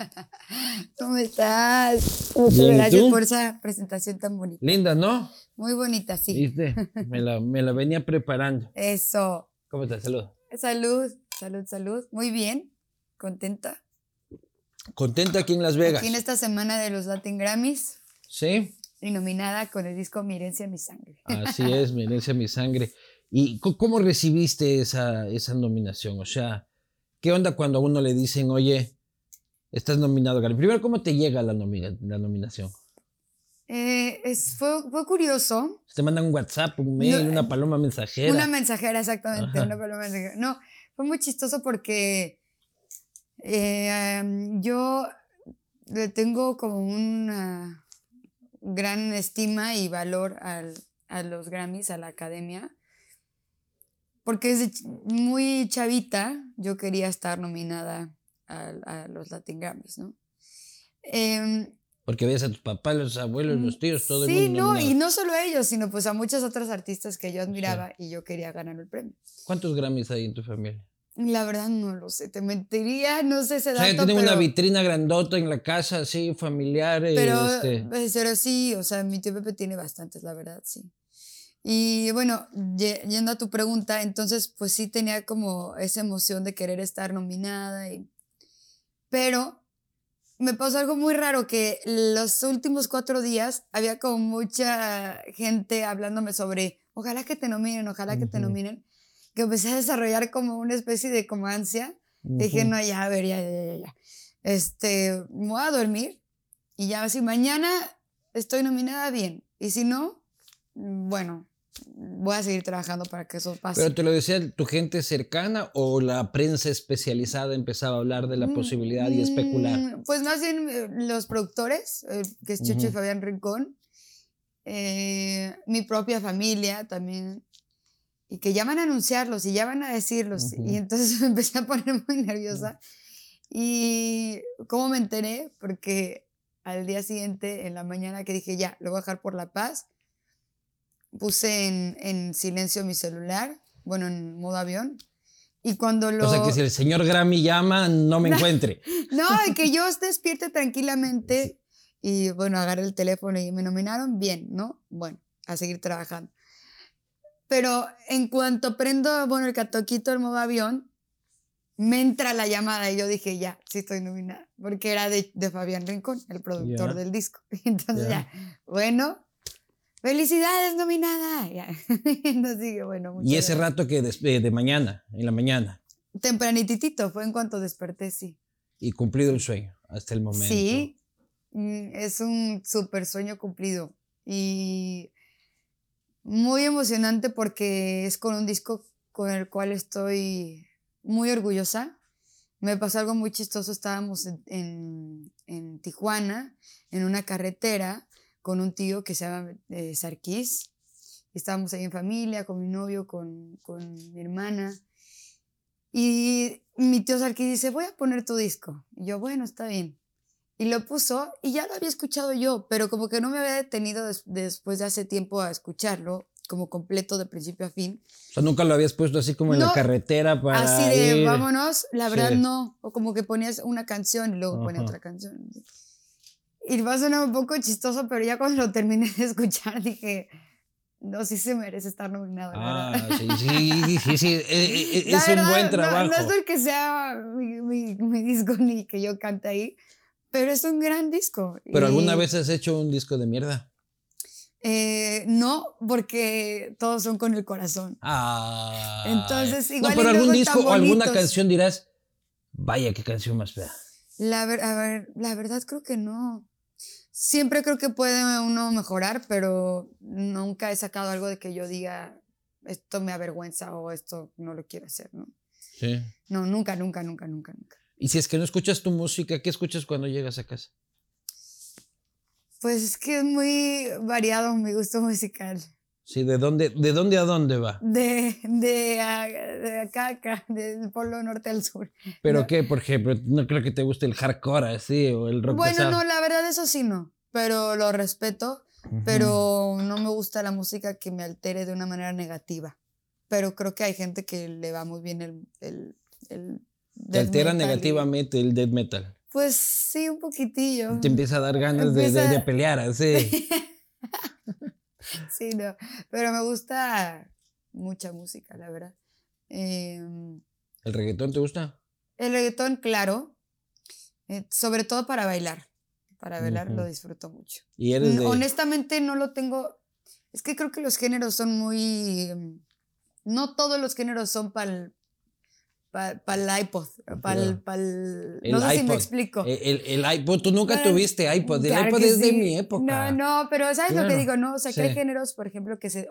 (laughs) ¿Cómo estás? Muchas gracias por esa presentación tan bonita. Linda, ¿no? Muy bonita, sí. ¿Viste? Me la, me la venía preparando. Eso. ¿Cómo estás? Salud. Salud, salud, salud. Muy bien. Contenta. Contenta aquí en Las Vegas. Aquí en esta semana de los Latin Grammys. Sí y nominada con el disco Mi herencia, mi sangre. Así (laughs) es, Mi herencia, mi sangre. ¿Y cómo recibiste esa, esa nominación? O sea, ¿qué onda cuando a uno le dicen, oye, estás nominado? Primero, ¿cómo te llega la, la nominación? Eh, es, fue, fue, curioso. Te mandan un WhatsApp, un mail, una paloma mensajera. Una mensajera, exactamente, una paloma mensajera. No, fue muy chistoso porque eh, yo le tengo como una gran estima y valor al, a los Grammys, a la academia, porque desde muy chavita yo quería estar nominada a, los Latin Grammys, ¿no? Em, porque veías a tus papás, los abuelos, los tíos, todo el mundo. Sí, no, y no solo ellos, sino pues a muchas otras artistas que yo admiraba y yo quería ganar el premio. ¿Cuántos Grammys hay en tu familia? La verdad no lo sé, te mentiría, no sé ese dato. O sea, tiene una vitrina grandota en la casa, así, familiar. Pero, este... Pues, pero sí, o sea, mi tío Pepe tiene bastantes, la verdad, sí. Y bueno, yendo a tu pregunta, entonces pues sí tenía como esa emoción de querer estar nominada. Y... Pero me pasó algo muy raro, que los últimos cuatro días había como mucha gente hablándome sobre, ojalá que te nominen, ojalá que te nominen que empecé a desarrollar como una especie de como ansia. Dije, no, ya, a ver, ya, ya, ya, Este, me voy a dormir y ya, si mañana estoy nominada, bien. Y si no, bueno, voy a seguir trabajando para que eso pase. ¿Pero te lo decía tu gente cercana o la prensa especializada empezaba a hablar de la mm, posibilidad y especular? Mm, pues más bien eh, los productores, eh, que es Chucho y Fabián Rincón, eh, mi propia familia también y que ya van a anunciarlos y ya van a decirlos. Y entonces (laughs) me empecé a poner muy nerviosa. Y cómo me enteré, porque al día siguiente, en la mañana que dije, ya, lo voy a dejar por la paz, puse en, en silencio mi celular, bueno, en modo avión. Y cuando lo... O sea, que si el señor Grammy llama, no me (laughs) encuentre. no, que yo despierte (laughs) tranquilamente y bueno, agarré el teléfono y me nominaron, bien, ¿no? Bueno, a seguir trabajando. Pero en cuanto prendo, bueno, el catoquito del modo avión, me entra la llamada y yo dije, ya, sí estoy nominada, porque era de, de Fabián Rincón, el productor del disco. (laughs) Entonces ya, bueno, felicidades, nominada. (laughs) Ya. Entonces dije, bueno, Y ese rato que de, de mañana, en la mañana. Tempranitito, fue en cuanto desperté, sí. Y cumplido el sueño hasta el momento. Sí, mm, es un súper sueño cumplido. Y muy emocionante porque es con un disco con el cual estoy muy orgullosa. Me pasó algo muy chistoso, estábamos en, en, Tijuana, en una carretera, con un tío que se llama eh. Estábamos ahí en familia, con mi novio, con, con mi hermana. Y mi tío Sarkis dice, voy a poner tu disco. Y yo, bueno, está bien. Y lo puso y ya lo había escuchado yo, pero como que no me había detenido después de hace tiempo a escucharlo como completo de principio a fin. O sea, nunca lo habías puesto así como en la carretera para Así de, vámonos, la verdad no. O como que ponías una canción y luego ponías otra canción. Y va a sonar un poco chistoso, pero ya cuando lo terminé de escuchar dije, no, sí se merece estar nominado. Ah, sí, sí, sí, sí, e, e, e, es, un buen trabajo. No, es que sea mi, mi, mi, disco ni que yo cante ahí, pero es un gran disco. ¿Pero alguna vez has hecho un disco de mierda? Eh, no, porque todos son con el corazón. Ah. Entonces, igual. No, pero algún disco o alguna canción dirás, vaya, qué canción más fea. La, a ver, la verdad creo que no. Siempre creo que puede uno mejorar, pero nunca he sacado algo de que yo diga, esto me avergüenza o esto no lo quiero hacer, ¿no? Sí. No, nunca, nunca, nunca, nunca, nunca. Y si es que no escuchas tu música, ¿qué escuchas cuando llegas a casa? Pues es que es muy variado mi gusto musical. Sí, ¿de dónde, de dónde a dónde va? De, de, de acá a acá, del polo norte al sur. ¿Pero qué, por ejemplo? No creo que te guste el hardcore así o el rock Bueno, no, la verdad eso sí no, pero lo respeto, pero no me gusta la música que me altere de una manera negativa. Pero creo que hay gente que le va muy bien el... el, el ¿Te altera negativamente el death metal? Pues sí, un poquitillo. Te empieza a dar ganas de, de, de, pelear, así. (laughs) sí, no. Pero me gusta mucha música, la verdad. Em, ¿El reggaetón te gusta? El reggaetón, claro. Eh, sobre todo para bailar. Para bailar lo disfruto mucho. ¿Y eres de... Honestamente no lo tengo... Es que creo que los géneros son muy... Em, no todos los géneros son para el para el iPod, para el, no sé si me explico. El, el, iPod, tú nunca tuviste iPod, el iPod es de mi época. No, no, pero ¿sabes lo que digo? No, o sea, que hay géneros, por ejemplo, que se,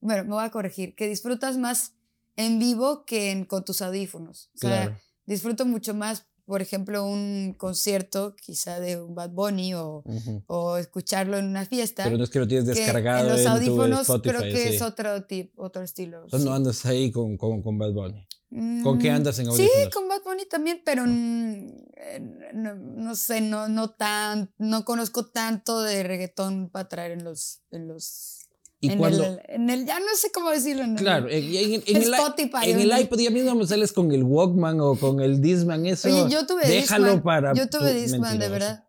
bueno, me voy a corregir, que disfrutas más en vivo que en, con tus audífonos. O sea, disfruto mucho más, por ejemplo, un concierto quizá de un Bad Bunny o, o escucharlo en una fiesta. Pero no es que lo tienes descargado en los audífonos Spotify, creo que es otro tipo, otro estilo. Entonces no andas ahí con, con, con Bad Bunny. ¿Con qué mm, andas en audífonos? Sí, con Bad Bunny también, pero no, no, sé, no, no tan, no conozco tanto de reggaetón para traer en los, en los ¿Y en, cuando, el, en el, ya no sé cómo decirlo. En claro, el, en, en, el, Spotify, en el iPod ya mismo sales con el Walkman o con el Disman, eso. Oye, yo tuve déjalo para. Yo tuve Disman, de verdad.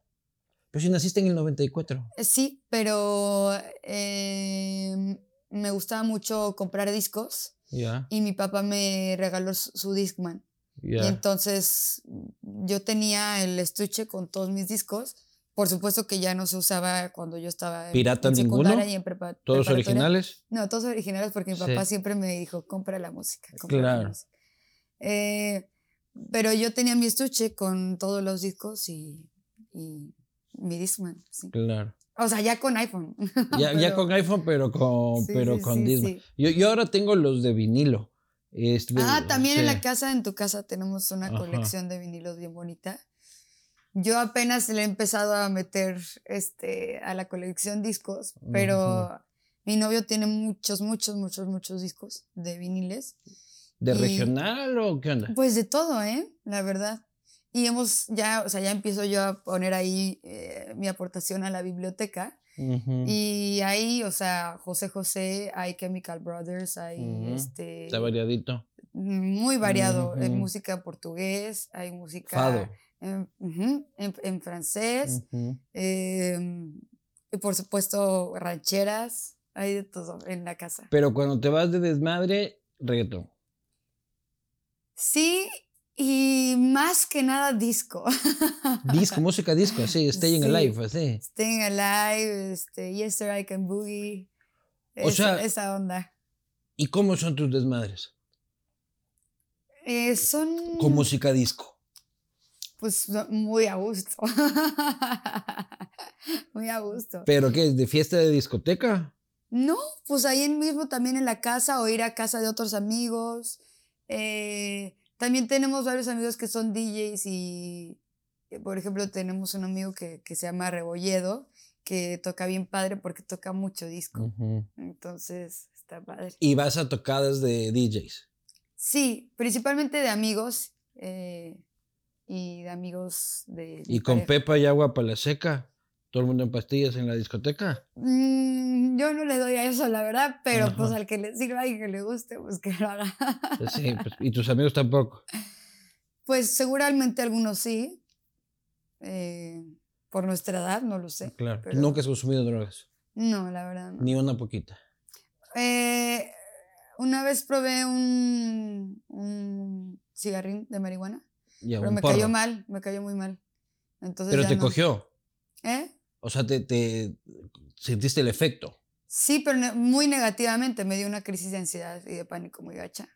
Pero si naciste en el 94. Eh, sí, pero eh, me gustaba mucho comprar discos y mi papá me regaló su Discman. Y entonces yo tenía el estuche con todos mis discos. Por supuesto que ya no se usaba cuando yo estaba ¿Pirata en ninguno? Y en prepa ¿Todos originales? No, todos originales porque mi papá siempre me dijo, compra la música. claro. La música. Eh, pero yo tenía mi estuche con todos los discos y, y mi Discman. Sí. Claro. O sea, ya con iPhone. (laughs) Ya, ya con iPhone, pero con, pero con Disney. Yo, yo ahora tengo los de vinilo. Este, ah, también en la casa, en tu casa, tenemos una colección de vinilos bien bonita. Yo apenas le he empezado a meter este, a la colección discos, pero mi novio tiene muchos, muchos, muchos, muchos discos de viniles. ¿De regional o qué onda? Pues de todo, ¿eh? La verdad. Y hemos ya, o sea, ya empiezo yo a poner ahí eh, mi aportación a la biblioteca. Y ahí, o sea, José José, hay Chemical Brothers, hay este... Está variadito. Muy variado. En música en portugués, hay música... En, en, francés. Em, y por supuesto, rancheras. Hay de todo en la casa. Pero cuando te vas de desmadre, reggaetón. Sí, y más que nada disco. Disco, (laughs) música disco, sí, Staying Alive, sí. Staying Alive, este, Yesterday I Can Boogie. O sea, esa onda. ¿Y cómo son tus desmadres? Eh, son. Con música disco. Pues muy a gusto. (laughs) muy a gusto. ¿Pero qué? ¿De fiesta de discoteca? No, pues ahí mismo también en la casa o ir a casa de otros amigos. Eh también tenemos varios amigos que son DJs y, eh, por ejemplo, tenemos un amigo que, que se llama Rebolledo, que toca bien padre porque toca mucho disco. Entonces, está padre. ¿Y vas a tocadas de DJs? Sí, principalmente de amigos eh, y de amigos de... ¿Y con Pepa y agua para la seca? ¿Todo el mundo en pastillas en la discoteca? Mm, yo no le doy a eso, la verdad, pero pues al que le sirva y que le guste, pues que lo haga. Pues sí, (laughs) pues, y tus amigos tampoco. Pues seguramente algunos sí. Eh, por nuestra edad, no lo sé. Claro. ¿Nunca has consumido drogas? No, la verdad no. Ni una poquita. Eh, una vez probé un, un cigarrín de marihuana. pero me cayó mal, me cayó muy mal. Entonces pero te cogió. ¿Eh? O sea, te, sentiste el efecto. Sí, pero muy negativamente. Me dio una crisis de ansiedad y de pánico muy gacha.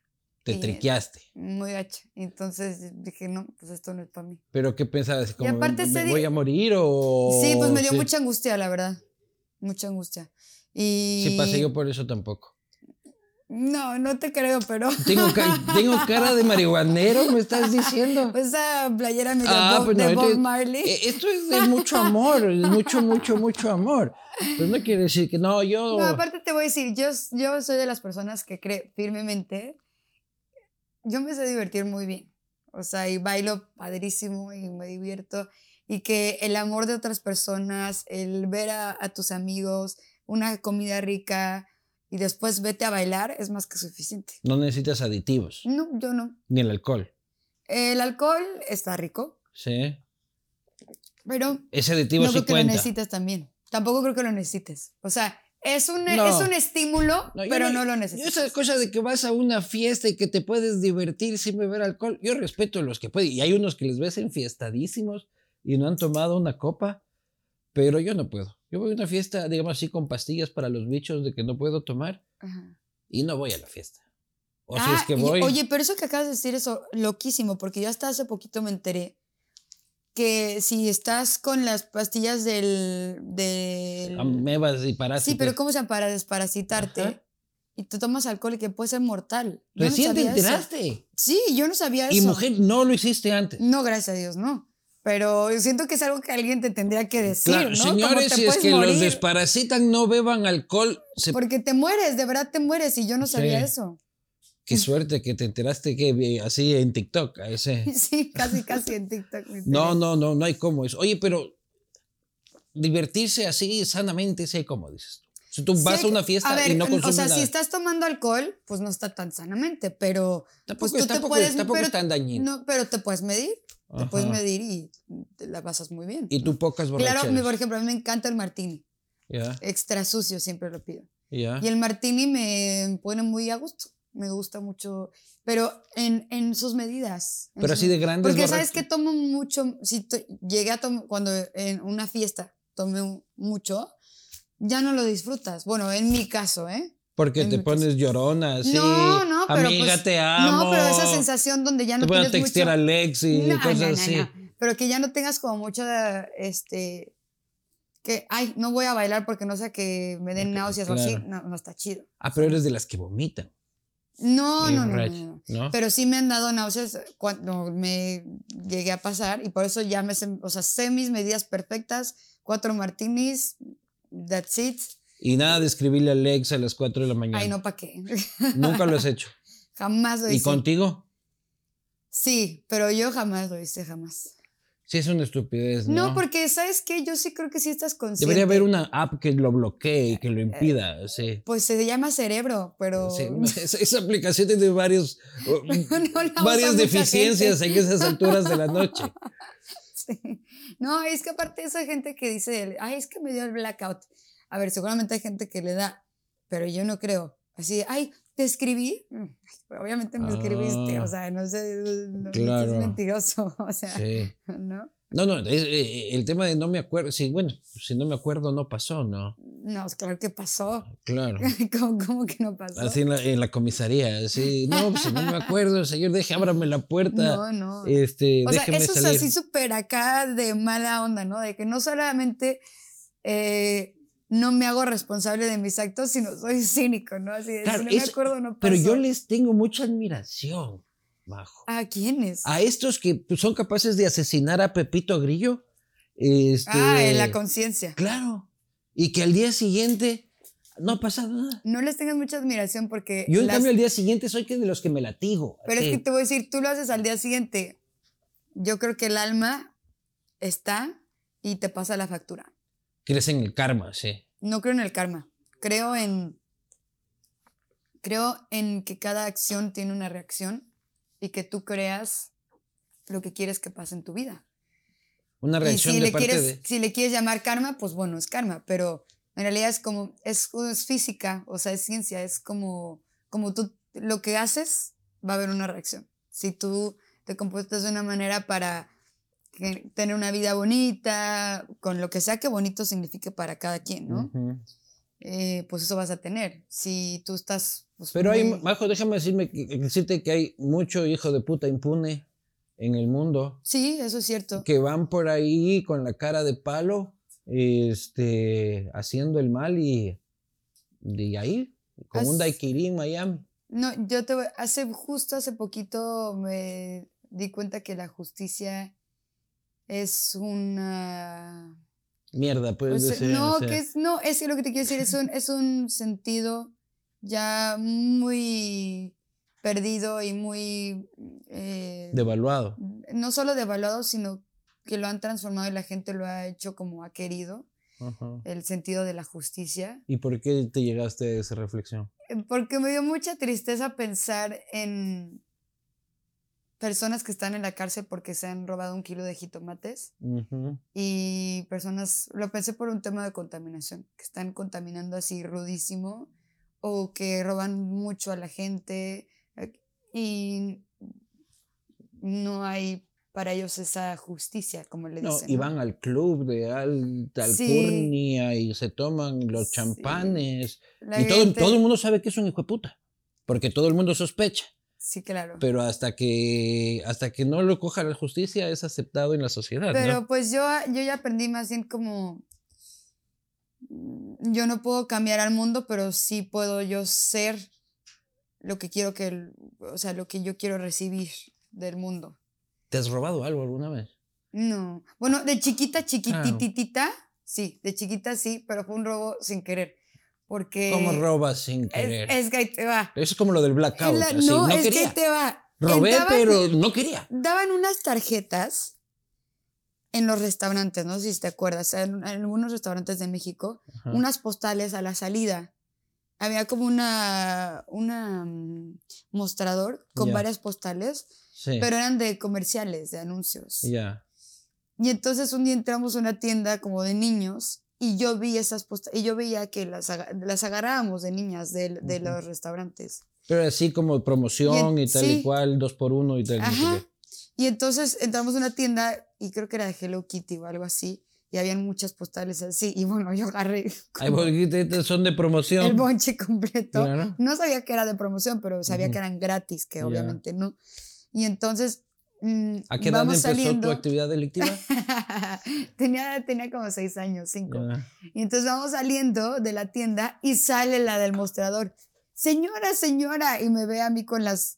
Te triqueaste. Muy gacha. Entonces dije, no, pues esto no es para mí. ¿Pero qué pensabas? ¿Como, ¿Me voy a morir o...? Sí, pues me dio mucha angustia, la verdad. Mucha angustia. Y... Sí, pasé yo por eso tampoco. No, no te creo, pero. (laughs) ¿Tengo, ¿Tengo, cara de marihuanero, me estás diciendo? (laughs) Esa playera me ah, pues de Bob Marley. Eh, esto es de mucho amor, es mucho, mucho, mucho amor. Pues no quiere decir que no, yo. No, aparte te voy a decir, yo, yo soy de las personas que cree firmemente. Yo me sé divertir muy bien. O sea, y bailo padrísimo y me divierto. Y que el amor de otras personas, el ver a, a tus amigos, una comida rica, y después vete a bailar, es más que suficiente. No necesitas aditivos. No, yo no. Ni el alcohol. El alcohol está rico. Sí. Pero. Ese aditivo no creo que lo necesites también. Tampoco creo que lo necesites. O sea, es un, es un estímulo, pero no, lo necesitas. esa cosa de que vas a una fiesta y que te puedes divertir sin beber alcohol, yo respeto a los que pueden. Y hay unos que les ves enfiestadísimos y no han tomado una copa, pero yo no puedo. Yo voy a una fiesta, digamos así, con pastillas para los bichos de que no puedo tomar y no voy a la fiesta. O si es ah, que voy. Oye, pero eso que acabas de decir es loquísimo, porque yo hasta hace poquito me enteré que si estás con las pastillas del. del Amebas y parásitos. Sí, pero ¿cómo se llama? Para desparasitarte. Y te tomas alcohol y que puede ser mortal. Recién te enteraste. Sí, yo no sabía eso. Y mujer, no lo hiciste antes. No, gracias a Dios, no pero siento que es algo que alguien te tendría que decir, ¿no? Señores, si es que los desparasitan, no beban alcohol. Porque te mueres, de verdad te mueres, y yo no sabía eso. Qué suerte que te enteraste que así en TikTok, a ese. (laughs) Sí, casi, casi en TikTok. no, no, no, no hay cómo eso. Oye, pero divertirse así sanamente, sí hay cómo, dices tú. Si tú vas a una fiesta y no consumes O sea, si estás tomando alcohol, pues no está tan sanamente, pero tampoco, pues tú te puedes, tampoco es tan dañino. No, pero te puedes medir. Te puedes medir y te la pasas muy bien. ¿Y tú pocas borracheras? Claro, por ejemplo, a mí me encanta el martini. Extra sucio, siempre lo pido. Y el martini me pone muy a gusto. Me gusta mucho, pero en, en sus medidas. pero así de grandes. Porque sabes que tomo mucho, si llegué a tomar, cuando en una fiesta tomé mucho, ya no lo disfrutas. Bueno, en mi caso, ¿eh? Porque te pones llorona, sí. No, no, pero Amiga, pues, te amo. No, pero esa sensación donde ya no te tienes a textear mucho... a Lex y cosas así. Pero que ya no tengas como mucho de, este, que, ay, no voy a bailar porque no sé que me den náuseas o así. No, no está chido. Ah, pero eres de las que vomitan. No, no, no, no, Pero sí me han dado náuseas cuando me llegué a pasar y por eso ya me sé, o sea, sé mis medidas perfectas, cuatro martinis, that's it y nada de escribirle a Alex a las 4 de la mañana. Ay, no, ¿para qué? Nunca lo has (laughs) hecho. jamás lo hice. ¿Y contigo? Sí, pero yo jamás lo hice, jamás. Sí, es una estupidez, ¿no? No, porque ¿sabes qué? Yo sí creo que sí estás consciente. Debería haber una app que lo bloquee y que lo impida, eh, sí. Pues se llama cerebro, pero... Sí, (laughs) (laughs) esa, aplicación tiene varios, varias deficiencias en esas alturas de la noche. Sí. No, es que aparte esa gente que dice, ay, es que me dio el blackout. A ver, seguramente hay gente que le da, pero yo no creo. Así, ay, te escribí. Mm, obviamente me escribiste, o ah. sea, no sé, no, es mentiroso, (laughs) o sea, sí. (laughs) ¿no? No, no, eh, eh, el tema de no me acuerdo, sí, bueno, si no me acuerdo no pasó, ¿no? No, claro que pasó. Claro. (laughs) ¿Cómo, que no pasó? Así en la, comisaría, así, no, pues si no me acuerdo, señor, deje, ábrame la puerta. No, no. Este, o sea, eso es así súper acá de mala onda, ¿no? De que no solamente eh, no me hago responsable de mis actos, sino soy cínico, ¿no? Así de, si no me acuerdo, no pasó. Pero yo les tengo mucha admiración, Bajo. ¿A quiénes? A estos que pues, son capaces de asesinar a Pepito Grillo. Este, ah, en la conciencia. Claro. Y que al día siguiente no ha pasado nada. No les tengas mucha admiración porque... Yo en cambio al día siguiente soy de los que me latigo. Pero es que te voy a decir, tú lo haces al día siguiente. Yo creo que el alma está y te pasa la factura. Crees en el karma, sí. No creo en el karma. Creo en. Creo en que cada acción tiene una reacción y que tú creas lo que quieres que pase en tu vida. Una reacción si de le parte quieres, Si le quieres llamar karma, pues bueno, es karma, pero en realidad es como, es, es, física, o sea, es ciencia, es como, como tú, lo que haces, va a haber una reacción. Si tú te comportas de una manera para tener una vida bonita, con lo que sea que bonito signifique para cada quien, ¿no? Eh, pues eso vas a tener. Si tú estás... Pues, Pero hay, Majo, déjame decirme, decirte que hay mucho hijo de puta impune en el mundo. Sí, eso es cierto. Que van por ahí con la cara de palo, este, haciendo el mal y de ahí con un daiquiri en Miami. No, yo te voy, hace justo hace poquito me di cuenta que la justicia es una mierda, puedes decir. No, que es, no, es que lo que te quiero decir es un, (laughs) es un sentido ya muy perdido y muy eh, devaluado. No solo devaluado, sino que lo han transformado y la gente lo ha hecho como ha querido. El sentido de la justicia. ¿Y por qué te llegaste a esa reflexión? Eh, porque me dio mucha tristeza pensar en personas que están en la cárcel porque se han robado un kilo de jitomates y personas, lo pensé por un tema de contaminación, que están contaminando así rudísimo o que roban mucho a la gente eh, y no hay para ellos esa justicia, como le dicen. No, y van al club de alta alcurnia y se toman los champanes. y todo, todo, el mundo sabe que es un hijo de puta, porque todo el mundo sospecha. Sí, claro. Pero hasta que, hasta que no lo coja la justicia es aceptado en la sociedad. Pero pues yo, yo ya aprendí más bien como, mm, yo no puedo cambiar al mundo, pero sí puedo yo ser lo que quiero que, o sea, lo que yo quiero recibir del mundo. ¿Te has robado algo alguna vez? No. Bueno, de chiquita, chiquititita, sí, de chiquita sí, pero fue un robo sin querer. Porque. ¿Cómo robas sin querer? Es, que ahí te va. Eso es como lo del blackout. no, es que te va. Robé, pero no quería. Daban unas tarjetas en los restaurantes, no sé si te acuerdas, en, algunos restaurantes de México, unas postales a la salida. Había como una, una mm, mostrador con varias postales pero eran de comerciales, de anuncios. Ya. Y entonces un día entramos a una tienda como de niños y yo vi esas postales, y yo veía que las, las agarrábamos de niñas de, de los restaurantes. Pero así como promoción y, tal y cual, dos por uno y tal. Ajá. Y entonces entramos a una tienda y creo que era de Hello Kitty o algo así. Y habían muchas postales así. Y bueno, yo agarré. (laughs) Ay, son de promoción. El bonche completo. No sabía que era de promoción, pero sabía que eran gratis, que obviamente no. Y entonces... Mm, ¿A qué edad empezó tu actividad delictiva? (laughs) tenía, tenía como seis años, cinco. Y entonces vamos saliendo de la tienda y sale la del mostrador. Señora, señora. Y me ve a mí con las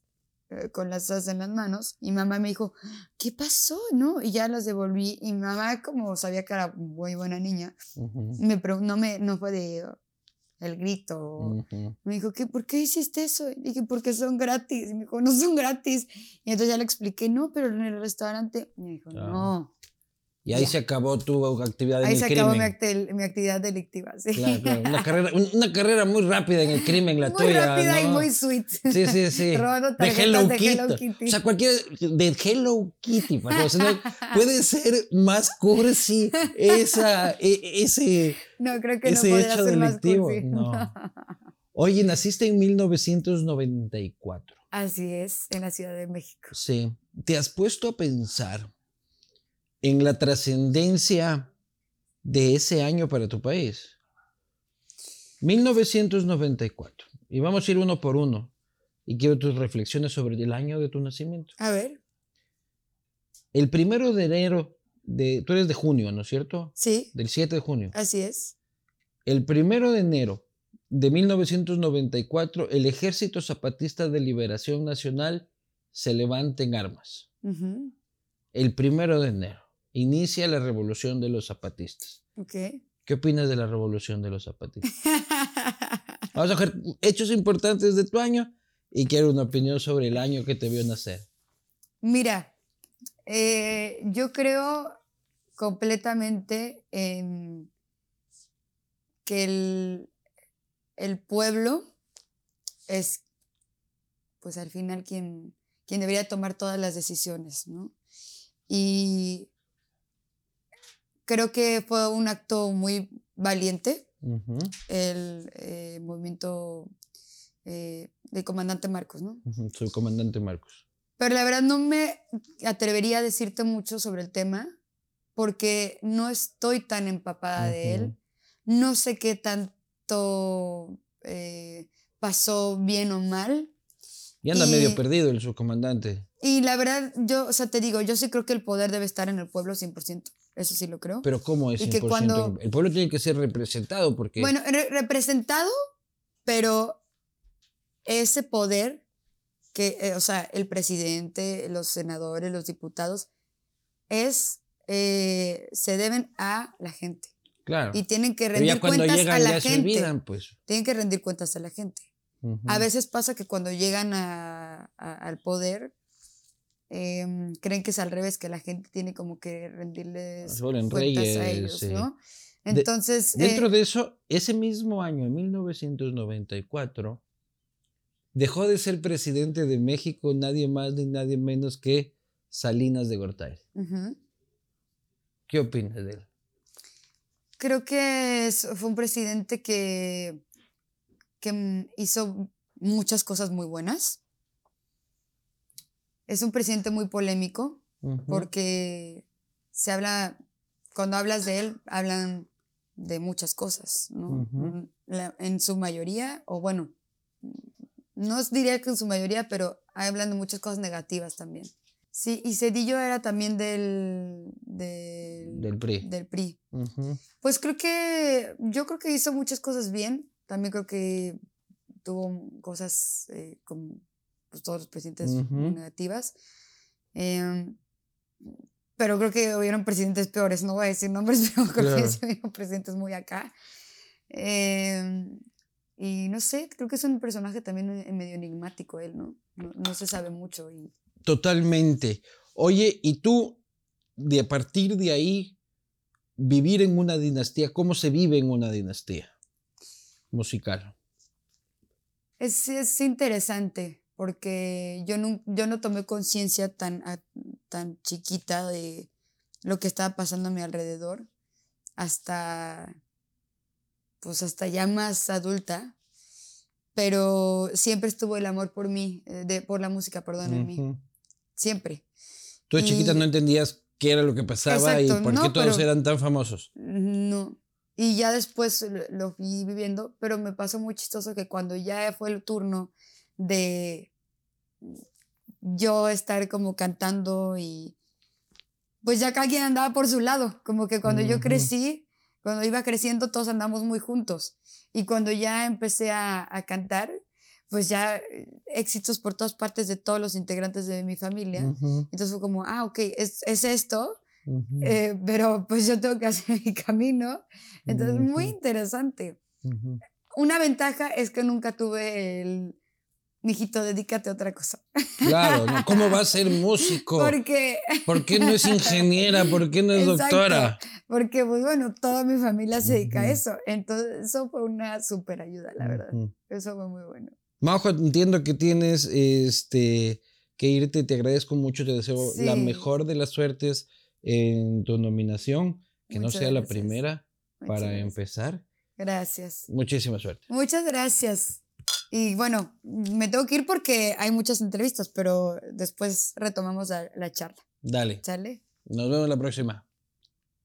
eh, con las asas en las manos y mamá me dijo, ¿qué pasó? ¿No? Y ya las devolví y mamá como sabía que era muy buena niña, me no me no fue de el grito. Me dijo, ¿qué, ¿por qué hiciste eso? Y dije, porque son gratis. Y me dijo, no son gratis. Y entonces ya le expliqué, no, pero en el restaurante. Y me dijo, no. Y ahí se acabó tu actividad en ahí el crimen. Ahí se acabó mi, actividad delictiva, sí. Claro, claro. Una, (laughs) carrera, una carrera muy rápida en el crimen, la tuya. Muy rápida y muy sweet. Sí, sí, sí. (laughs) de, Hello, de Hello, Kitty. O sea, cualquier. De Hello Kitty. O sea, (laughs) puede ser más cursi esa, e, ese. No, creo que ese no hecho ser delictivo. Más No. Oye, naciste en 1994. Así es, en la Ciudad de México. Sí. ¿Te has puesto a pensar en la trascendencia de ese año para tu país. 1994. Y vamos a ir uno por uno. Y quiero tus reflexiones sobre el año de tu nacimiento. A ver. El primero de enero, de, tú eres de junio, ¿no es cierto? Sí. Del 7 de junio. Así es. El primero de enero de 1994, el Ejército Zapatista de Liberación Nacional se levanta en armas. El primero de enero inicia la revolución de los zapatistas. Okay. ¿Qué opinas de la revolución de los zapatistas? (laughs) Vamos a ver hechos importantes de tu año y quiero una opinión sobre el año que te vio nacer. Mira, eh, yo creo completamente en que el, el, pueblo es, pues al final, quien, quien debería tomar todas las decisiones, ¿no? Y creo que fue un acto muy valiente el eh, movimiento eh, del comandante Marcos, ¿no? Soy comandante Marcos. Pero la verdad no me atrevería a decirte mucho sobre el tema porque no estoy tan empapada de él. No sé qué tanto eh, pasó bien o mal. Y anda medio perdido el subcomandante. Y la verdad, yo, o sea, te digo, yo sí creo que el poder debe estar en el pueblo 100%. Eso sí lo creo. Pero ¿cómo es 100%? el pueblo tiene que ser representado porque... Bueno, representado, pero ese poder que, eh, o sea, el presidente, los senadores, los diputados, es, eh, se deben a la gente. Claro. Y tienen que rendir cuentas a la gente. pues. Tienen que rendir cuentas a la gente. A veces pasa que cuando llegan al poder, em, creen que es al revés, que la gente tiene como que rendirles cuentas a ellos, ¿no? Entonces. dentro eh de eso, ese mismo año, en 1994, dejó de ser presidente de México nadie más ni nadie menos que Salinas de Gortari. ¿Qué opinas de él? Creo que fue un presidente que, que hizo muchas cosas muy buenas. Es un presidente muy polémico porque se habla, cuando hablas de él, hablan de muchas cosas, ¿no? en su mayoría, o bueno, no diría que en su mayoría, pero hablan de muchas cosas negativas también. Sí, y Cedillo era también del... Del, PRI. Del PRI. Pues creo que, yo creo que hizo muchas cosas bien, también creo que tuvo cosas eh, como pues, todos los presidentes negativas. Em, pero creo que hubieron presidentes peores, no voy a decir nombres, (laughs) pero creo que hubieron presidentes muy acá. Em, y no sé, creo que es un personaje también eh, medio enigmático él, ¿no? No, se sabe mucho. Y... Totalmente. Oye, ¿y tú, de a partir de ahí, vivir en una dinastía, cómo se vive en una dinastía musical? Es, es interesante porque yo no, yo no tomé conciencia tan, tan chiquita de lo que estaba pasando a mi alrededor hasta, pues hasta ya más adulta, pero siempre estuvo el amor por mí, eh, de, por la música, perdón, en mí. Siempre. Tú de chiquita no entendías qué era lo que pasaba y por qué todos eran tan famosos. No. Y ya después lo fui viviendo, pero me pasó muy chistoso que cuando ya fue el turno de yo estar como cantando y pues ya cada quien andaba por su lado, como que cuando yo crecí, cuando iba creciendo todos andamos muy juntos y cuando ya empecé a, a cantar, pues ya éxitos por todas partes de todos los integrantes de mi familia. Entonces fue como, ah, ok, es, es esto, eh, pero pues yo tengo que hacer mi camino. Entonces, muy interesante. Una ventaja es que nunca tuve el, mijito, dedícate a otra cosa. Claro, ¿cómo va a (laughs) ser músico? Porque... ¿Por qué no es ingeniera? ¿Por qué no es doctora? Porque, pues bueno, toda mi familia se dedica a eso. Entonces, eso fue una súper ayuda, la verdad. Eso fue muy bueno. Majo, entiendo que tienes este, que irte. Te agradezco mucho. Te deseo la mejor de las suertes en tu nominación. Que no sea la primera para empezar. Gracias. Muchísima suerte. Muchas gracias. Y bueno, me tengo que ir porque hay muchas entrevistas, pero después retomamos la, la charla. Dale. ¿Sale? Nos vemos la próxima.